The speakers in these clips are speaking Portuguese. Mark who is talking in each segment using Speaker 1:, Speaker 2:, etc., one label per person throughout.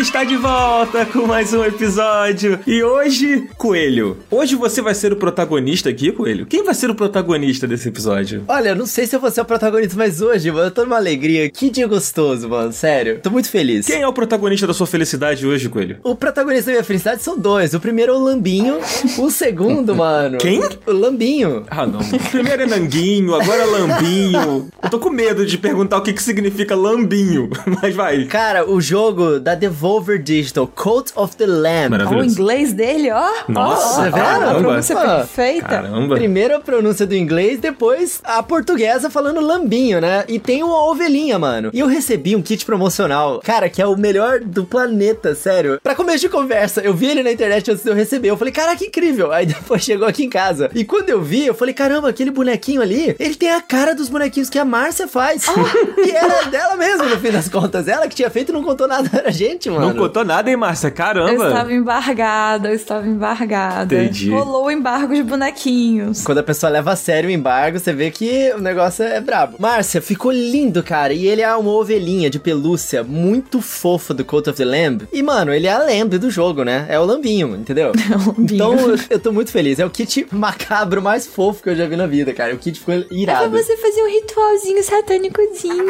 Speaker 1: Está de volta com mais um episódio. E hoje, Coelho, hoje você vai ser o protagonista aqui, Coelho? Quem vai ser o protagonista desse episódio?
Speaker 2: Olha, eu não sei se eu vou ser o protagonista, mas hoje, mano, eu tô numa alegria. Que dia gostoso, mano, sério. Tô muito feliz.
Speaker 1: Quem é o protagonista da sua felicidade hoje, Coelho?
Speaker 2: O protagonista da minha felicidade são dois. O primeiro é o Lambinho, o segundo, mano...
Speaker 1: Quem?
Speaker 2: O Lambinho.
Speaker 1: Ah, não. Primeiro é Nanguinho, agora é Lambinho. Eu tô com medo de perguntar o que, que significa Lambinho, mas vai.
Speaker 2: Cara, o jogo da Devolver Digital, Cult of the Lamb.
Speaker 3: O
Speaker 1: Maravilhoso.
Speaker 3: inglês dele, ó.
Speaker 1: Nossa,
Speaker 2: caramba.
Speaker 3: A pronúncia perfeita.
Speaker 1: Caramba.
Speaker 2: Primeiro a pronúncia do inglês, depois a portuguesa falando lambinho, né? E tem uma ovelhinha, mano. E eu recebi um kit promocional, cara, que é o melhor do planeta, sério. Pra começo de conversa, eu vi ele na internet antes de eu receber. Eu falei, cara, que incrível. Aí depois chegou aqui em casa. E quando eu vi, eu falei, caramba, aquele bonequinho ali, ele tem a cara dos bonequinhos que a Márcia faz. e era dela mesmo, no fim das contas. Ela que tinha feito e não contou nada pra gente, mano.
Speaker 1: Não contou nada, hein, Márcia?
Speaker 3: Eu
Speaker 1: Caramba.
Speaker 3: estava embargada, eu estava embargada.
Speaker 1: Entendi.
Speaker 3: Rolou o embargo de bonequinhos.
Speaker 2: Quando a pessoa leva a sério o embargo, você vê que o negócio é brabo. Márcia, ficou lindo, cara. E ele é uma ovelhinha de pelúcia muito fofa do Cult of the Lamb. E, mano, ele é a Lamb do jogo, né? É o lambinho, entendeu?
Speaker 3: lambinho.
Speaker 2: Então, eu- eu tô muito feliz. É o kit macabro mais fofo que eu já vi na vida, cara. O kit ficou
Speaker 3: É pra
Speaker 2: irado.
Speaker 3: você fazer um ritualzinho satânicozinho.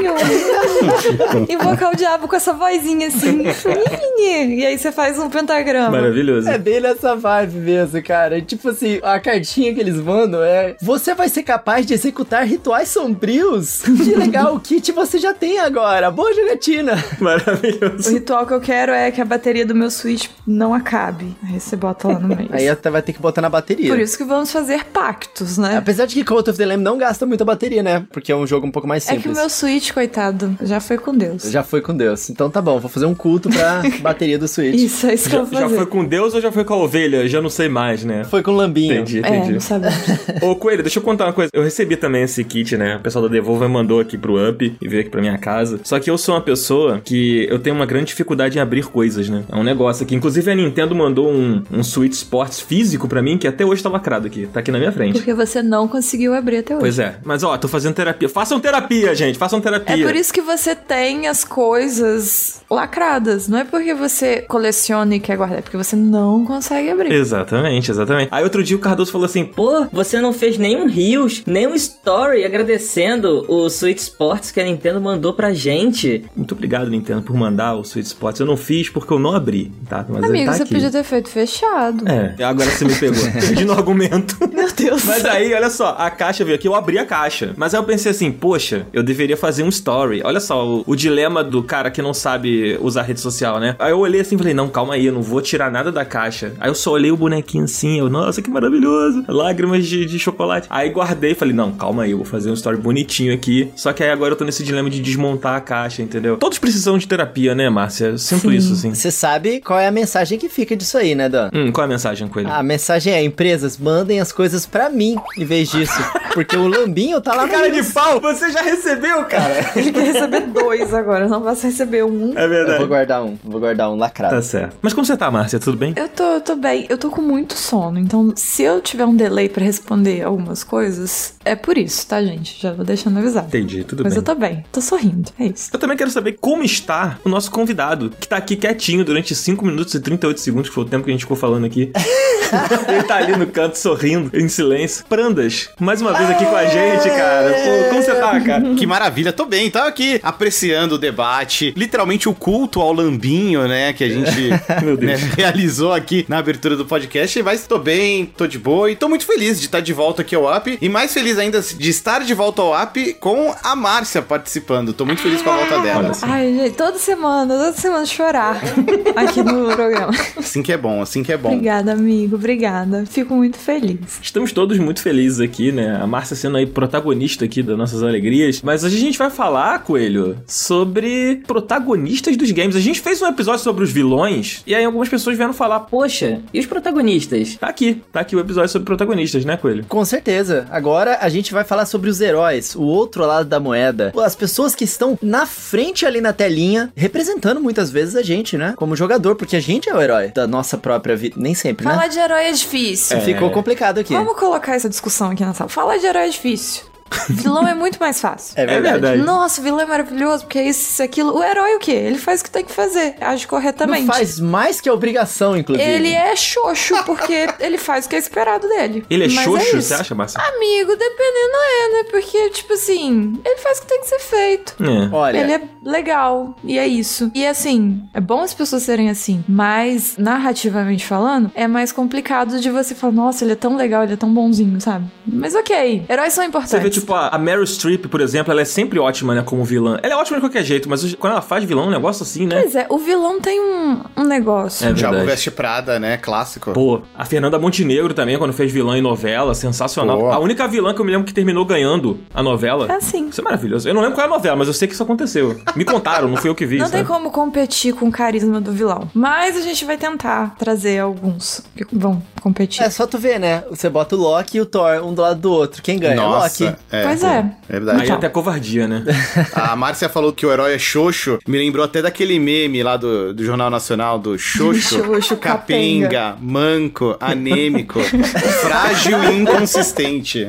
Speaker 3: Invocar o diabo com essa vozinha assim. E aí você faz um pentagrama.
Speaker 1: Maravilhoso.
Speaker 2: É bem nessa vibe mesmo, cara. Tipo assim, a cartinha que eles mandam é: Você vai ser capaz de executar rituais sombrios? Que legal, o kit você já tem agora. Boa jogatina.
Speaker 3: O
Speaker 1: Maravilhoso.
Speaker 3: ritual que eu quero é que a bateria do meu Switch não acabe. Aí você bota lá no meio.
Speaker 2: Aí até vai ter que botar na bateria.
Speaker 3: Por isso que vamos fazer pactos, né?
Speaker 2: Apesar de que Cult of the Lamb não gasta muita bateria, né? Porque é um jogo um pouco mais
Speaker 3: É que o
Speaker 2: simples.
Speaker 3: meu Switch, coitado, já foi com Deus.
Speaker 2: Já foi com Deus. Então tá bom, vou fazer um culto pra bateria do Switch.
Speaker 3: Isso, é isso que
Speaker 1: Já,
Speaker 3: eu vou
Speaker 1: já
Speaker 3: fazer.
Speaker 1: foi com Deus ou já foi com a ovelha? Já não sei mais, né?
Speaker 2: Foi com lambinho.
Speaker 1: Entendi,
Speaker 3: É,
Speaker 1: entendi.
Speaker 3: não sabemos.
Speaker 1: Ô, Coelho, deixa eu contar uma coisa. Eu recebi também esse kit, né? O pessoal da Devolver mandou aqui pro Up e veio aqui pra minha casa. Só que eu sou uma pessoa que eu tenho uma grande dificuldade em abrir coisas, né? É um negócio aqui. Inclusive a Nintendo mandou um, um Switch Sports físico pra mim, que até hoje tá lacrado aqui. Tá aqui na minha frente.
Speaker 3: Porque você não conseguiu abrir até hoje.
Speaker 1: Pois é. Mas ó, tô fazendo terapia. Façam terapia, gente. Façam terapia.
Speaker 3: É por isso que você tem as coisas lacradas. Não é porque você coleciona e quer guardar, é porque você não consegue abrir.
Speaker 1: Exatamente, exatamente. Aí outro dia o Cardoso falou assim:
Speaker 4: Pô, você não fez nenhum Reels, nenhum story agradecendo o Switch Sports que a Nintendo mandou pra gente.
Speaker 1: Muito obrigado, Nintendo, por mandar o Switch Sports. Eu não fiz porque eu não abri, tá? Mas ele
Speaker 3: Amigo,
Speaker 1: tá
Speaker 3: você
Speaker 1: aqui.
Speaker 3: podia ter feito fechado.
Speaker 1: É, agora você me pegou. Perdi no argumento.
Speaker 3: Meu Deus.
Speaker 1: Mas aí, olha só, a caixa veio aqui, eu abri a caixa. Mas aí eu pensei assim, poxa, eu deveria fazer um story. Olha só, o, o dilema do cara que não sabe usar rede social, né? Aí eu olhei assim e falei, não, calma aí, eu não vou tirar nada da caixa. Aí eu só olhei o bonequinho assim, eu, nossa, que maravilhoso. Lágrimas de, de chocolate. Aí guardei e falei, não, calma aí, eu vou fazer um story bonitinho aqui. Só que aí agora eu tô nesse dilema de desmontar a caixa, entendeu? Todos precisam de terapia, né, Márcia? Eu sinto
Speaker 3: Sim.
Speaker 1: isso, assim.
Speaker 2: Você sabe qual é a mensagem que fica disso aí, né, Dan?
Speaker 1: Hum, qual é a mensagem com ele?
Speaker 2: A mensagem é: empresas, mandem as coisas pra mim em vez disso. Porque o lambinho tá lá
Speaker 1: Cara de pau, você já recebeu, cara.
Speaker 3: Ele quer receber dois agora, não vai receber um.
Speaker 1: É
Speaker 2: Eu
Speaker 1: verdade.
Speaker 2: vou guardar um, vou guardar um lacrado.
Speaker 1: Tá certo. Mas como você tá, Márcia? Tudo bem?
Speaker 3: Eu tô, eu tô bem, eu tô com muito sono, então se eu tiver um delay pra responder algumas coisas, é por isso, tá, gente? Já vou deixando avisado.
Speaker 1: Entendi, tudo
Speaker 3: Mas
Speaker 1: bem.
Speaker 3: eu tô bem, tô sorrindo, é isso.
Speaker 1: Eu também quero saber como está o nosso convidado, que tá aqui quietinho durante 5 minutos e 38 segundos, que foi o tempo que a gente ficou falando aqui. Ele tá ali no canto sorrindo, em silêncio. Prandas, mais uma vez aqui com a gente, cara. Pô, como você tá, cara?
Speaker 5: Que maravilha, tô bem, tava aqui apreciando o debate, literalmente o culto ao lambinho, né, que a gente
Speaker 1: Meu Deus.
Speaker 5: né, realizou aqui na abertura do podcast, mas tô bem, tô de boa e tô muito feliz de estar de volta aqui ao Up e mais feliz ainda de estar de volta ao Up com a Márcia participando. Tô muito feliz com a volta dela.
Speaker 1: Olha só.
Speaker 3: Ai, gente, toda semana, toda semana chorar aqui no programa.
Speaker 5: Assim que é bom, assim que é bom.
Speaker 3: Obrigada, amigo, obrigada. Fico muito feliz.
Speaker 1: Estamos todos muito felizes aqui, né? A Márcia sendo aí protagonista aqui das nossas alegrias. Mas hoje a gente vai falar, Coelho, sobre protagonistas dos games. A gente fez um episódio sobre os vilões, e aí algumas pessoas vieram falar,
Speaker 4: Poxa, e os protagonistas?
Speaker 1: tá aqui, tá aqui o episódio sobre protagonistas, né, Coelho?
Speaker 2: Com certeza. Agora a gente vai falar sobre os heróis, o outro lado da moeda. As pessoas que estão na frente ali na telinha, representando muitas vezes a gente, né? Como jogador, porque a gente é o herói da nossa própria vida. Nem sempre, né?
Speaker 3: Falar de herói é difícil.
Speaker 2: Ficou complicado aqui.
Speaker 3: Vamos colocar essa discussão aqui na sala. Falar de herói é difícil. Vilão é muito mais fácil.
Speaker 2: É verdade.
Speaker 1: verdade.
Speaker 3: Nossa, o vilão é maravilhoso, porque é isso, isso, aquilo. O herói o quê? Ele faz o que tem que fazer, age corretamente.
Speaker 2: Não faz mais que a obrigação, inclusive.
Speaker 3: Ele é xoxo, porque ele faz o que é esperado dele.
Speaker 1: Ele é
Speaker 3: Mas
Speaker 1: xoxo,
Speaker 3: isso.
Speaker 1: você acha, Márcia?
Speaker 3: Amigo, dependendo é, né? Porque, tipo assim, ele faz o que tem que ser feito.
Speaker 1: É.
Speaker 2: Olha,
Speaker 3: Ele é legal, e é isso. E assim, é bom as pessoas serem assim, mas narrativamente falando, é mais complicado de você falar, nossa, ele é tão legal, ele é tão bonzinho, sabe? Mas ok, heróis são importantes.
Speaker 1: Tipo, a a Meryl Streep, por exemplo, ela é sempre ótima, né, como vilã. Ela é ótima de qualquer jeito, mas quando ela faz vilão, é um negócio assim, né?
Speaker 3: Pois é, o vilão tem um, um negócio.
Speaker 1: É
Speaker 5: Diabo
Speaker 1: verdade.
Speaker 5: Veste Prada, né? Clássico.
Speaker 1: Pô, a Fernanda Montenegro também, quando fez vilã em novela, sensacional.
Speaker 5: Pô.
Speaker 1: A única vilã que eu me lembro que terminou ganhando a novela.
Speaker 3: É assim.
Speaker 1: Isso é maravilhoso. Eu não lembro qual é a novela, mas eu sei que isso aconteceu. Me contaram, não fui eu que vi.
Speaker 3: Não
Speaker 1: sabe?
Speaker 3: tem como competir com o carisma do vilão. Mas a gente vai tentar trazer alguns que vão competir.
Speaker 2: é só tu ver, né? Você bota o Loki e o Thor um do lado do outro. Quem ganha? O Loki.
Speaker 5: É,
Speaker 3: Pois é.
Speaker 5: É verdade.
Speaker 1: Aí
Speaker 3: Então.
Speaker 1: até covardia, né?
Speaker 5: A Márcia falou que o herói é xoxo. Me lembrou até daquele meme lá do, do Jornal Nacional do xoxo,
Speaker 3: Xoxo,
Speaker 5: capenga, manco, anêmico, frágil e inconsistente.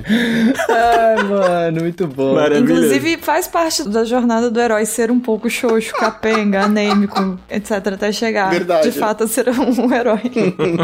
Speaker 2: Ai, mano, muito bom.
Speaker 1: Maravilha.
Speaker 3: Inclusive, faz parte da jornada do herói ser um pouco xoxo, capenga, anêmico, etc. Até chegar,
Speaker 5: Verdade.
Speaker 3: de fato, a ser um herói.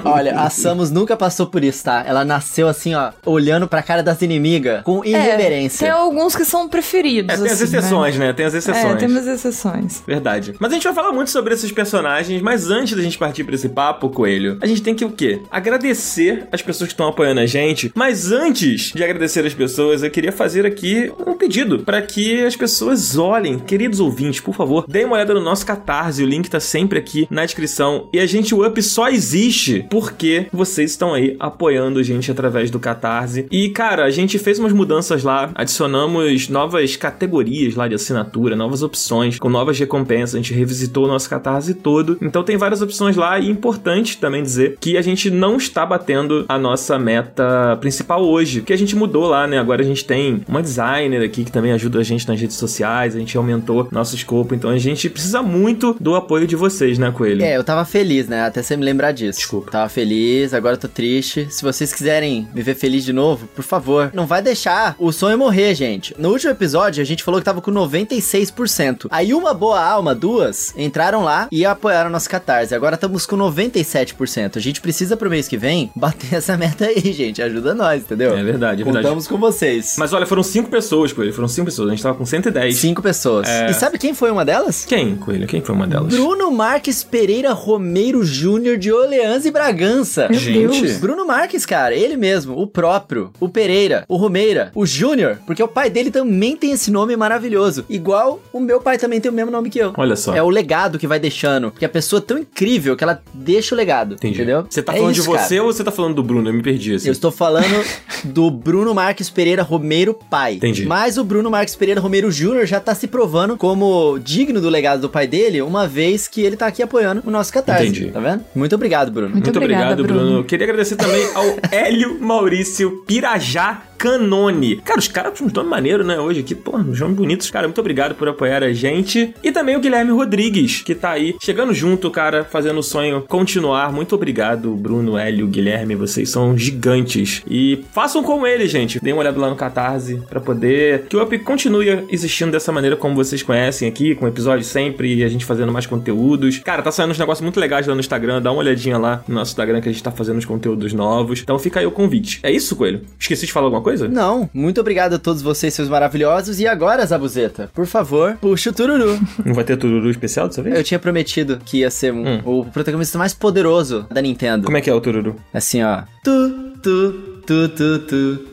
Speaker 2: Olha, a Samus nunca passou por isso, tá? Ela nasceu assim, ó, olhando pra cara das inimigas, com
Speaker 3: É, tem alguns que são preferidos.
Speaker 1: É, tem as
Speaker 3: assim,
Speaker 1: exceções, né? Tem as exceções.
Speaker 3: É, temos exceções.
Speaker 1: Verdade. Mas a gente vai falar muito sobre esses personagens, mas antes da gente partir pra esse papo, Coelho, a gente tem que o quê? Agradecer as pessoas que estão apoiando a gente. Mas antes de agradecer as pessoas, eu queria fazer aqui um pedido para que as pessoas olhem, queridos ouvintes, por favor, deem uma olhada no nosso Catarse, o link tá sempre aqui na descrição. E a gente, o Up só existe porque vocês estão aí apoiando a gente através do Catarse. E, cara, a gente fez umas mudanças lá, adicionamos novas categorias lá de assinatura, novas opções, com novas recompensas. A gente revisitou o nosso Catarse todo. Então tem várias opções lá e é importante também dizer que a gente não está batendo a nossa meta principal hoje, que a gente mudou lá, né? Agora a gente tem uma designer aqui que também ajuda a gente nas redes sociais, a gente aumentou nosso escopo, então a gente precisa muito do apoio de vocês, né, Coelho?
Speaker 2: É, eu tava feliz, né? Até você me lembrar disso.
Speaker 1: Desculpa.
Speaker 2: Tava feliz, agora eu tô triste. Se vocês quiserem me ver feliz de novo, por favor, não vai deixar o sonho morrer, gente. No último episódio, a gente falou que tava com 96%. Aí uma boa alma, duas, entraram lá e apoiaram nosso catarse. Agora estamos com 97%. A gente precisa pro mês que vem bater essa meta aí, gente. Ajuda nós, entendeu?
Speaker 1: É verdade, é verdade.
Speaker 2: Contamos com vocês.
Speaker 1: Mas olha, foram cinco pessoas, Coelho. Foram cinco pessoas. A gente tava com 110.
Speaker 2: Cinco pessoas.
Speaker 1: É.
Speaker 2: E sabe quem foi uma delas?
Speaker 1: Quem, Coelho? Quem foi uma delas?
Speaker 2: Bruno Marques Pereira Romeiro Júnior de Orleans e Bragança.
Speaker 3: Meu
Speaker 1: Gente.
Speaker 3: Deus.
Speaker 2: Bruno Marques, cara, ele mesmo, o próprio, o Pereira, o Romeira, o Júnior, porque o pai dele também tem esse nome maravilhoso. Igual o meu pai também tem o mesmo nome que eu.
Speaker 1: Olha só.
Speaker 2: É o legado que vai deixando. Porque a pessoa é tão incrível que ela deixa o legado.
Speaker 1: Entendi.
Speaker 2: Entendeu?
Speaker 1: Você tá
Speaker 2: É
Speaker 1: falando
Speaker 2: isso,
Speaker 1: de você
Speaker 2: cara.
Speaker 1: ou você tá falando do Bruno? Eu me perdi, assim.
Speaker 2: Eu estou falando do Bruno Marques Pereira Romeiro pai.
Speaker 1: Entendi.
Speaker 2: Mas o Bruno Marques Pereira Romeiro Júnior já tá se provando como digno do legado do pai dele, uma vez que ele tá aqui apoiando o nosso catarse.
Speaker 1: Entendi.
Speaker 2: Tá vendo? Muito obrigado, Bruno.
Speaker 3: Muito
Speaker 1: Muito obrigado, Bruno.
Speaker 3: Bruno.
Speaker 1: Queria agradecer também ao Hélio Maurício Pirajá Canone. Cara, os caras um nome maneiro, né? Hoje aqui, pô, uns nomes bonitos. Cara, muito obrigado por apoiar a gente. E também o Guilherme Rodrigues, que tá aí chegando junto, cara, fazendo o sonho continuar. Muito obrigado, Bruno, Hélio, Guilherme. Vocês são gigantes. E façam como ele, gente. Deem uma olhada lá no Catarse pra poder que o Up continue existindo dessa maneira como vocês conhecem aqui, com episódios sempre e a gente fazendo mais conteúdos. Cara, tá saindo uns negócios muito legais lá no Instagram. Dá uma olhadinha lá no nosso Instagram que a gente tá fazendo os conteúdos novos. Então fica aí o convite. É isso, Coelho? Esqueci de falar alguma coisa?
Speaker 2: Não, muito obrigado a todos vocês, seus maravilhosos. E agora, Zabuzeta, por favor, puxa o tururu.
Speaker 1: Não vai ter tururu especial dessa vez?
Speaker 2: Eu tinha prometido que ia ser um-
Speaker 1: Hum.
Speaker 2: o protagonista mais poderoso da Nintendo.
Speaker 1: Como é que é o tururu?
Speaker 2: Assim, ó. Tu, tu, tu, tu, tu.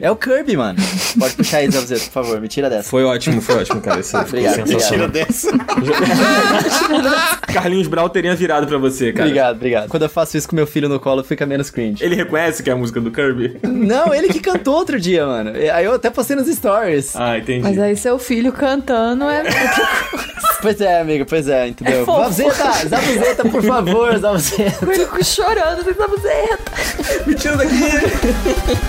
Speaker 2: É o Kirby, mano. Pode puxar aí, Zabuzeta, por favor. Me tira dessa.
Speaker 1: Foi ótimo, foi ótimo, cara. Isso ficou
Speaker 2: Obrigado,
Speaker 1: sensacional.
Speaker 5: Tira dessa.
Speaker 1: Carlinhos Brau teria virado pra você, cara.
Speaker 2: Obrigado, obrigado. Quando eu faço isso com meu filho no colo, fica menos cringe.
Speaker 1: Ele reconhece que é a música do Kirby?
Speaker 2: Não, ele que cantou outro dia, mano. Aí eu até postei nos stories.
Speaker 1: Ah, entendi.
Speaker 3: Mas aí seu filho cantando é.
Speaker 2: Pois é, amigo, pois é, entendeu?
Speaker 3: É fofo.
Speaker 2: Zabuzeta, Zabuzeta, por favor, Zabuzeta.
Speaker 3: Com ele chorando, você tá buzeta.
Speaker 1: Me tira daqui!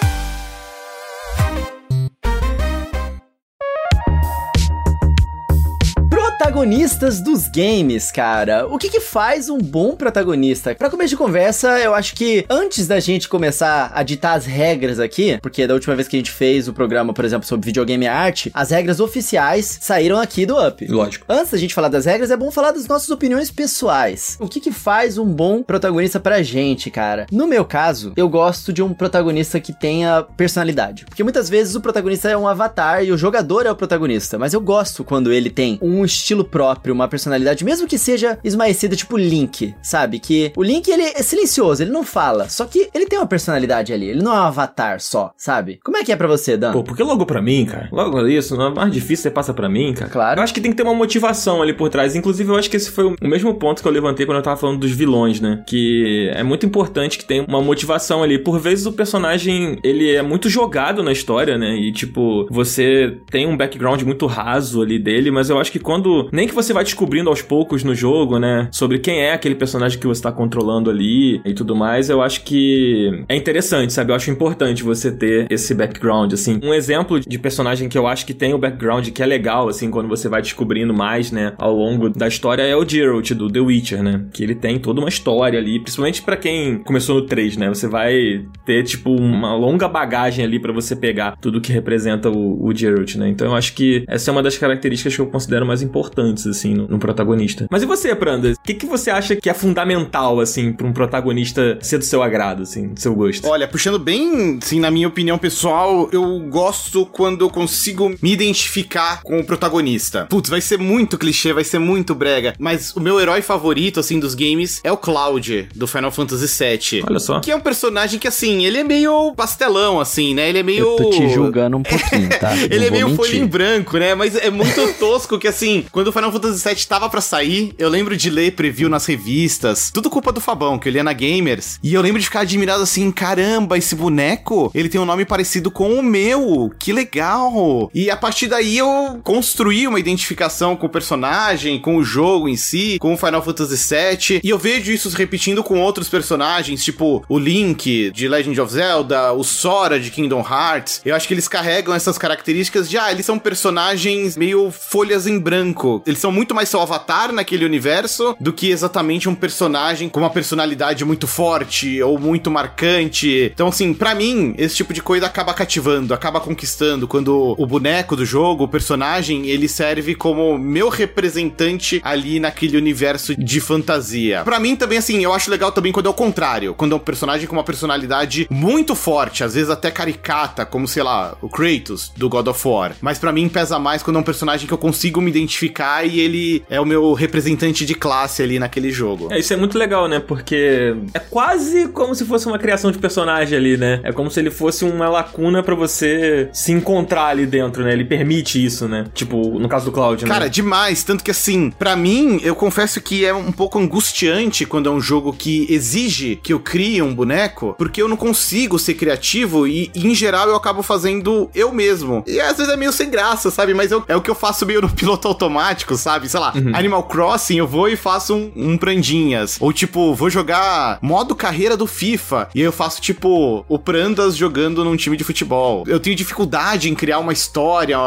Speaker 2: Protagonistas dos games, cara. O que que faz um bom protagonista? Pra começo de conversa, eu acho que antes da gente começar a ditar as regras aqui, porque da última vez que a gente fez o programa, por exemplo, sobre videogame e arte, as regras oficiais saíram aqui do Up.
Speaker 1: Lógico.
Speaker 2: Antes da gente falar das regras, é bom falar das nossas opiniões pessoais. O que que faz um bom protagonista pra gente, cara? No meu caso, eu gosto de um protagonista que tenha personalidade. Porque muitas vezes o protagonista é um avatar e o jogador é o protagonista. Mas eu gosto quando ele tem um estilo próprio, uma personalidade, mesmo que seja esmaecida, tipo Link, sabe? Que o Link, ele é silencioso, ele não fala. Só que ele tem uma personalidade ali, ele não é um avatar só, sabe? Como é que é pra você, Dan?
Speaker 1: Pô, porque logo pra mim, cara, logo isso, não é mais difícil você passa pra mim, cara.
Speaker 2: Claro.
Speaker 1: Eu acho que tem que ter uma motivação ali por trás. Inclusive, eu acho que esse foi o mesmo ponto que eu levantei quando eu tava falando dos vilões, né? Que é muito importante que tenha uma motivação ali. Por vezes o personagem, ele é muito jogado na história, né? E tipo, você tem um background muito raso ali dele, mas eu acho que quando. Nem que você vai descobrindo aos poucos no jogo, né? Sobre quem é aquele personagem que você tá controlando ali e tudo mais, eu acho que é interessante, sabe? Eu acho importante você ter esse background, assim. Um exemplo de personagem que eu acho que tem o background que é legal, assim, quando você vai descobrindo mais, né, ao longo da história é o Geralt do The Witcher, né? Que ele tem toda uma história ali, principalmente pra quem começou no 3, né? Você vai ter, tipo, uma longa bagagem ali pra você pegar tudo que representa o, o Geralt, né? Então eu acho que essa é uma das características que eu considero mais importantes, assim, no, no protagonista. Mas e você, Pranda? O que, que você acha que é fundamental, assim, pra um protagonista ser do seu agrado, assim, do seu gosto?
Speaker 5: Olha, puxando bem, sim, na minha opinião pessoal, eu gosto quando eu consigo me identificar com o protagonista. Putz, vai ser muito clichê, vai ser muito brega, mas o meu herói favorito, assim, dos games é o Cloud, do Final Fantasy VII.
Speaker 1: Olha só.
Speaker 5: Que é um personagem que, assim, ele é meio pastelão, assim, né? Ele é meio...
Speaker 2: Eu tô te julgando um pouquinho, tá? Não
Speaker 5: ele é meio
Speaker 2: mentir.
Speaker 5: folha em branco, né? Mas é muito tosco que, assim, quando o Final Fantasy VII tava pra sair, eu lembro de ler preview nas revistas. Tudo culpa do Fabão, que eu lia na Gamers. E eu lembro de ficar admirado assim, caramba, esse boneco, ele tem um nome parecido com o meu. Que legal! E a partir daí eu construí uma identificação com o personagem, com o jogo em si, com o Final Fantasy VII. E eu vejo isso se repetindo com outros personagens, tipo o Link de Legend of Zelda, o Sora de Kingdom Hearts. Eu acho que eles carregam essas características de, ah, eles são personagens meio folhas em branco. Eles são muito mais seu avatar naquele universo do que exatamente um personagem com uma personalidade muito forte ou muito marcante. Então, assim, pra mim, esse tipo de coisa acaba cativando, acaba conquistando. Quando o boneco do jogo, o personagem, ele serve como meu representante ali naquele universo de fantasia. Pra mim, também, assim, eu acho legal também quando é o contrário. Quando é um personagem com uma personalidade muito forte, às vezes até caricata, como, sei lá, o Kratos do God of War. Mas pra mim pesa mais quando é um personagem que eu consigo me identificar e ele é o meu representante de classe ali naquele jogo.
Speaker 1: É, isso é muito legal, né? Porque é quase como se fosse uma criação de personagem ali, né? É como se ele fosse uma lacuna pra você se encontrar ali dentro, né? Ele permite isso, né? Tipo, no caso do Cloud, né?
Speaker 5: Cara, demais. Tanto que assim, pra mim, eu confesso que é um pouco angustiante quando é um jogo que exige que eu crie um boneco, porque eu não consigo ser criativo e, em geral, eu acabo fazendo eu mesmo. E às vezes é meio sem graça, sabe? Mas eu- é o que eu faço meio no piloto automático, sabe? Sei lá, Animal Crossing, eu vou e faço um, um Prandinhas. Ou tipo, vou jogar modo carreira do FIFA. E aí eu faço, tipo, o Prandas jogando num time de futebol. Eu tenho dificuldade em criar uma história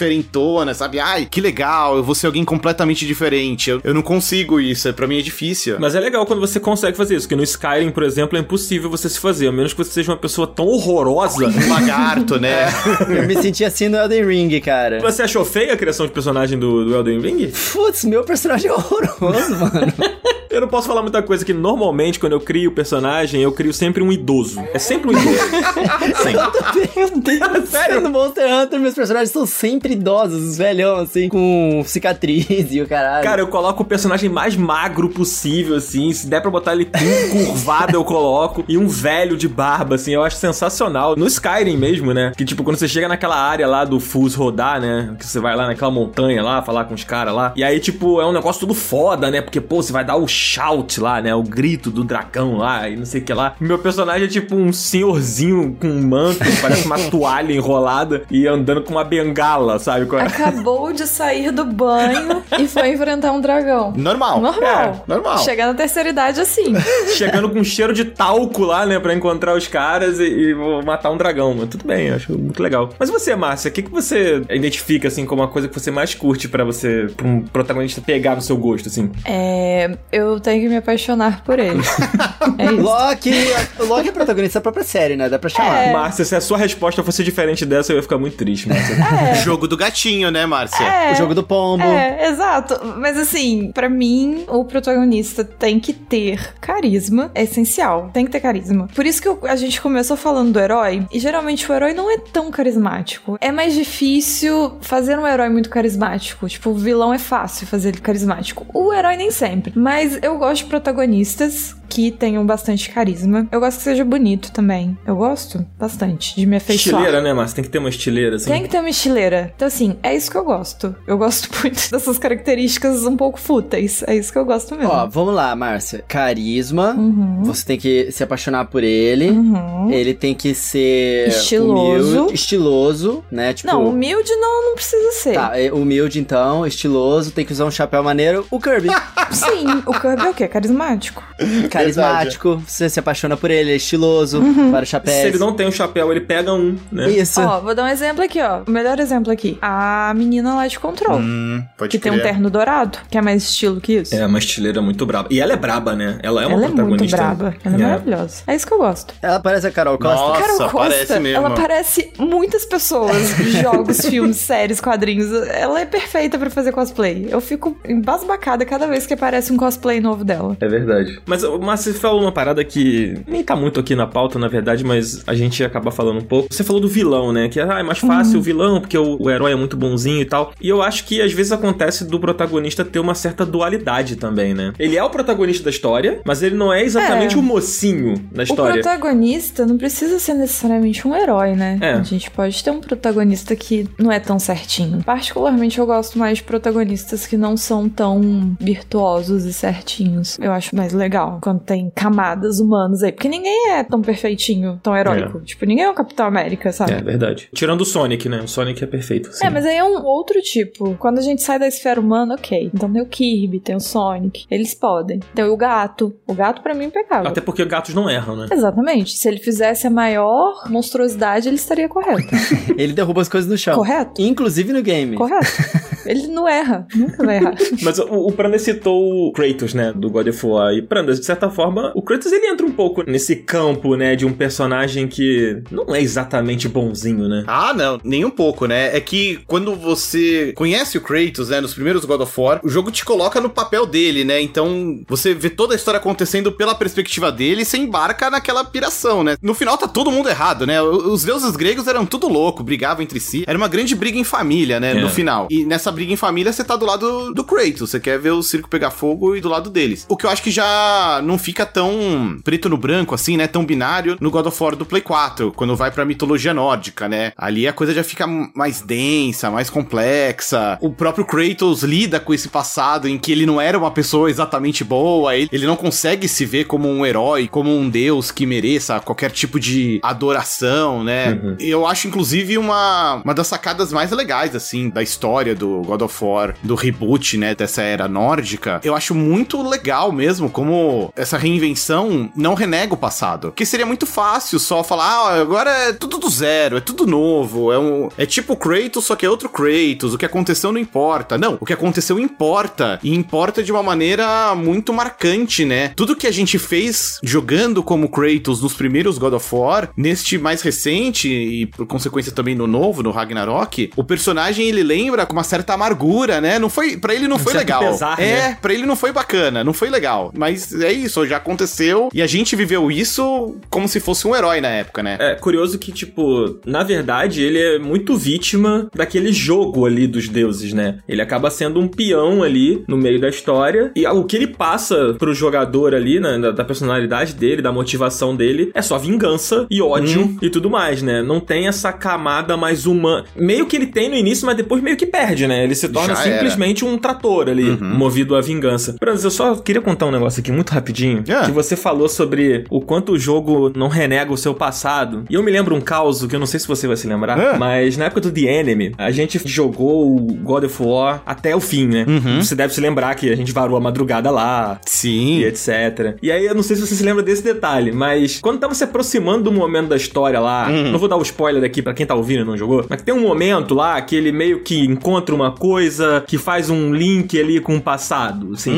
Speaker 5: diferentona, sabe? Ai, que legal, eu vou ser alguém completamente diferente. Eu, eu não consigo isso, é- pra mim é difícil.
Speaker 1: Mas é legal quando você consegue fazer isso, porque no Skyrim, por exemplo, é impossível você se fazer, a menos que você seja uma pessoa tão horrorosa.
Speaker 5: Um lagarto, né?
Speaker 2: Eu me senti assim no Elden Ring, cara.
Speaker 1: Você achou feia a criação de personagem do, do Elden Ring?
Speaker 2: Putz, meu personagem é horroroso, mano.
Speaker 1: Eu não posso falar muita coisa que normalmente quando eu crio personagem, eu crio sempre um idoso. É sempre um idoso. sempre.
Speaker 2: Meu Deus, sério, no Monster Hunter meus personagens são sempre idosos, velhão, assim, com cicatriz e o caralho.
Speaker 1: Cara, eu coloco o personagem mais magro possível, assim. Se der pra botar ele curvado, eu coloco. E um velho de barba, assim. Eu acho sensacional. No Skyrim mesmo, né? Que, tipo, quando você chega naquela área lá do Fus rodar, né? Que você vai lá naquela montanha lá, falar com os caras lá. E aí, tipo, é um negócio tudo foda, né? Porque, pô, você vai dar o shout lá, né? O grito do dragão lá e não sei o que lá. Meu personagem é tipo um senhorzinho com um manto, parece uma toalha enrolada e andando com uma bengala, sabe?
Speaker 3: Acabou de sair do banho e foi enfrentar um dragão.
Speaker 5: Normal.
Speaker 3: Normal.
Speaker 5: É, normal.
Speaker 3: Chegar na terceira idade assim.
Speaker 1: Chegando com cheiro de talco lá, né? Pra encontrar os caras e, e vou matar um dragão. Mas tudo bem, acho muito legal. Mas você, Márcia, o que, que você identifica, assim, como a coisa que você mais curte pra você, pra um protagonista pegar no seu gosto, assim?
Speaker 3: É. Eu tenho que me apaixonar por ele. é isso.
Speaker 2: Loki, o Loki é protagonista da própria série, né? Dá pra chamar.
Speaker 3: É.
Speaker 1: Márcia, se a sua resposta fosse diferente dessa, eu ia ficar muito triste, Márcia.
Speaker 5: Jogo do gatinho, né, Márcia?
Speaker 3: É.
Speaker 2: O jogo do pombo.
Speaker 3: É, exato. Mas assim, pra mim, o protagonista tem que ter carisma. É essencial. Tem que ter carisma. Por isso que eu- a gente começou falando do herói. E geralmente o herói não é tão carismático. É mais difícil fazer um herói muito carismático. Tipo, o vilão é fácil fazer ele carismático. O herói nem sempre. Mas eu gosto de protagonistas que tenham bastante carisma. Eu gosto que seja bonito também. Eu gosto bastante de me afeiçoar.
Speaker 1: Estileira, né, Márcia? Tem que ter uma estileira, assim.
Speaker 3: Tem que ter uma estileira. Então, assim, é isso que eu gosto. Eu gosto muito dessas características um pouco fúteis. É isso que eu gosto mesmo.
Speaker 2: Ó, vamos lá, Márcia. Carisma.
Speaker 3: Uhum.
Speaker 2: Você tem que se apaixonar por ele.
Speaker 3: Uhum.
Speaker 2: Ele tem que ser
Speaker 3: Estiloso.
Speaker 2: humilde, estiloso, né? Tipo,
Speaker 3: Não, humilde não, não precisa ser.
Speaker 2: Tá, é humilde então, estiloso, tem que usar um chapéu maneiro. O Kirby,
Speaker 3: Sim, o Kirby é o quê? Carismático.
Speaker 2: carismático, você se apaixona por ele, é estiloso, para o chapéu.
Speaker 1: Se ele não tem um chapéu, ele pega um, né?
Speaker 2: Isso.
Speaker 3: Ó, vou dar um exemplo aqui, ó. O melhor exemplo aqui. A menina lá de Control.
Speaker 5: Hum, pode
Speaker 3: que tem um
Speaker 5: crer.
Speaker 3: terno dourado, que é mais estilo que isso.
Speaker 1: É, uma estileira muito braba. E ela é braba, né? Ela é uma
Speaker 3: ela é muito
Speaker 1: protagonista.
Speaker 3: braba. Ela é, maravilhosa. É isso que eu gosto.
Speaker 2: Ela parece a Carol Costa.
Speaker 5: Nossa,
Speaker 3: Carol Costa,
Speaker 5: parece mesmo.
Speaker 3: ela parece muitas pessoas, jogos, filmes, séries, quadrinhos. Ela é perfeita pra fazer cosplay. Eu fico embasbacada cada vez que aparece um cosplay novo dela.
Speaker 1: É verdade. Mas, mas você falou uma parada que nem tá muito aqui na pauta, na verdade, mas a gente ia acabar falando um pouco. Você falou do vilão, né? Que ah, é mais fácil o vilão, porque o, o herói é muito bonzinho e tal. E eu acho que às vezes acontece do protagonista ter uma certa dualidade também, né? Ele é o protagonista da história, mas ele não é exatamente
Speaker 3: É.
Speaker 1: o mocinho da
Speaker 3: O
Speaker 1: história.
Speaker 3: protagonista não precisa ser necessariamente um herói, né?
Speaker 1: É.
Speaker 3: A gente pode ter um protagonista que não é tão certinho. Particularmente, eu gosto mais de protagonistas que não são tão virtuosos e certinhos. Eu acho mais legal quando tem camadas humanas aí. Porque ninguém é tão perfeitinho, tão heróico. Tipo, ninguém é o Capitão América, sabe?
Speaker 1: É verdade. Tirando o Sonic, né? O Sonic é perfeito. sim.
Speaker 3: É, mas aí é um outro tipo. Quando a gente sai da esfera humana, ok. Então tem o Kirby, tem o Sonic. Eles podem. Tem o gato. O gato, pra mim, é impecável.
Speaker 1: Até porque gatos não erram, né?
Speaker 3: Exatamente. Se ele fizesse a maior monstruosidade, ele estaria correto.
Speaker 2: Ele derruba as coisas no chão.
Speaker 3: Correto?
Speaker 2: Inclusive no game.
Speaker 3: correto. Ele não erra. Nunca vai errar.
Speaker 1: Mas o, o Prandas citou o Kratos, né, do God of War. E Prandas, de certa forma, o Kratos ele entra um pouco nesse campo, né, de um personagem que não é exatamente bonzinho, né?
Speaker 5: Ah, não, nem um pouco, né? É que quando você conhece o Kratos, né, nos primeiros God of War, o jogo te coloca no papel dele, né? Então você vê toda a história acontecendo pela perspectiva dele e você embarca naquela piração, né? No final tá todo mundo errado, né? Os deuses gregos eram tudo louco, brigavam entre si. Era uma grande briga em família, né?
Speaker 1: É.
Speaker 5: No final. E nessa briga em família você tá do lado do Kratos, você quer ver o circo pegar fogo e do lado deles. O que eu acho que já não fica tão preto no branco assim, né? Tão binário no God of War do Play 4, quando vai pra mitologia nórdica, né? Ali a coisa já fica mais densa, mais complexa. O próprio Kratos lida com esse passado em que ele não era uma pessoa exatamente boa, ele, ele não consegue se ver como um herói, como um deus que mereça qualquer tipo de adoração, né?
Speaker 1: Uhum.
Speaker 5: Eu acho, inclusive, uma, uma das sacadas mais legais, assim, da história do God of War, do reboot, né, dessa era nórdica. Eu acho muito legal mesmo como essa reinvenção não renega o passado. Porque seria muito fácil só falar, ah, agora é tudo do zero, é tudo novo, é, um, é tipo Kratos, só que é outro Kratos, o que aconteceu não importa. Não, o que aconteceu importa, e importa de uma maneira muito marcante, né? Tudo que a gente fez jogando como Kratos nos primeiros God of War, neste mais recente, e por consequência também no novo, no Ragnarok, o personagem ele lembra com uma certa amargura, né? Não foi, para ele não foi
Speaker 1: certo
Speaker 5: legal.
Speaker 1: pesar,
Speaker 5: é,
Speaker 1: né?
Speaker 5: pra ele não foi bacana, não foi legal. Mas é isso, já aconteceu e a gente viveu isso como se fosse um herói na época, né?
Speaker 1: É curioso que, tipo, na verdade, ele é muito vítima daquele jogo ali dos deuses, né? Ele acaba sendo um peão ali no meio da história. E o que ele passa pro jogador ali, né, da, da personalidade dele, da motivação dele, é só vingança e ódio e tudo mais, né? Não tem essa camada mais humana. Meio que ele tem no início, mas depois meio que perde, né? Ele se torna
Speaker 5: Já
Speaker 1: simplesmente um trator ali,
Speaker 5: Uhum.
Speaker 1: movido à vingança. Franz, eu só queria contar um negócio aqui muito rapidinho.
Speaker 5: Ah.
Speaker 1: Que você falou sobre o quanto o jogo não renega o seu passado. E eu me lembro um caos que eu não sei se você vai se lembrar,
Speaker 5: Ah.
Speaker 1: mas na época do The Enemy, a gente jogou o God of War até o fim, né?
Speaker 5: Uhum.
Speaker 1: Você deve se lembrar que a gente varou a madrugada lá, e
Speaker 5: Sim.
Speaker 1: etc. E aí eu não sei se você se lembra desse detalhe, mas quando tava se aproximando do momento da história lá,
Speaker 5: Hum.
Speaker 1: não vou dar o spoiler aqui pra quem tá ouvindo e não jogou, mas tem um momento lá que ele meio que encontra uma coisa que faz um link ali com o passado, assim.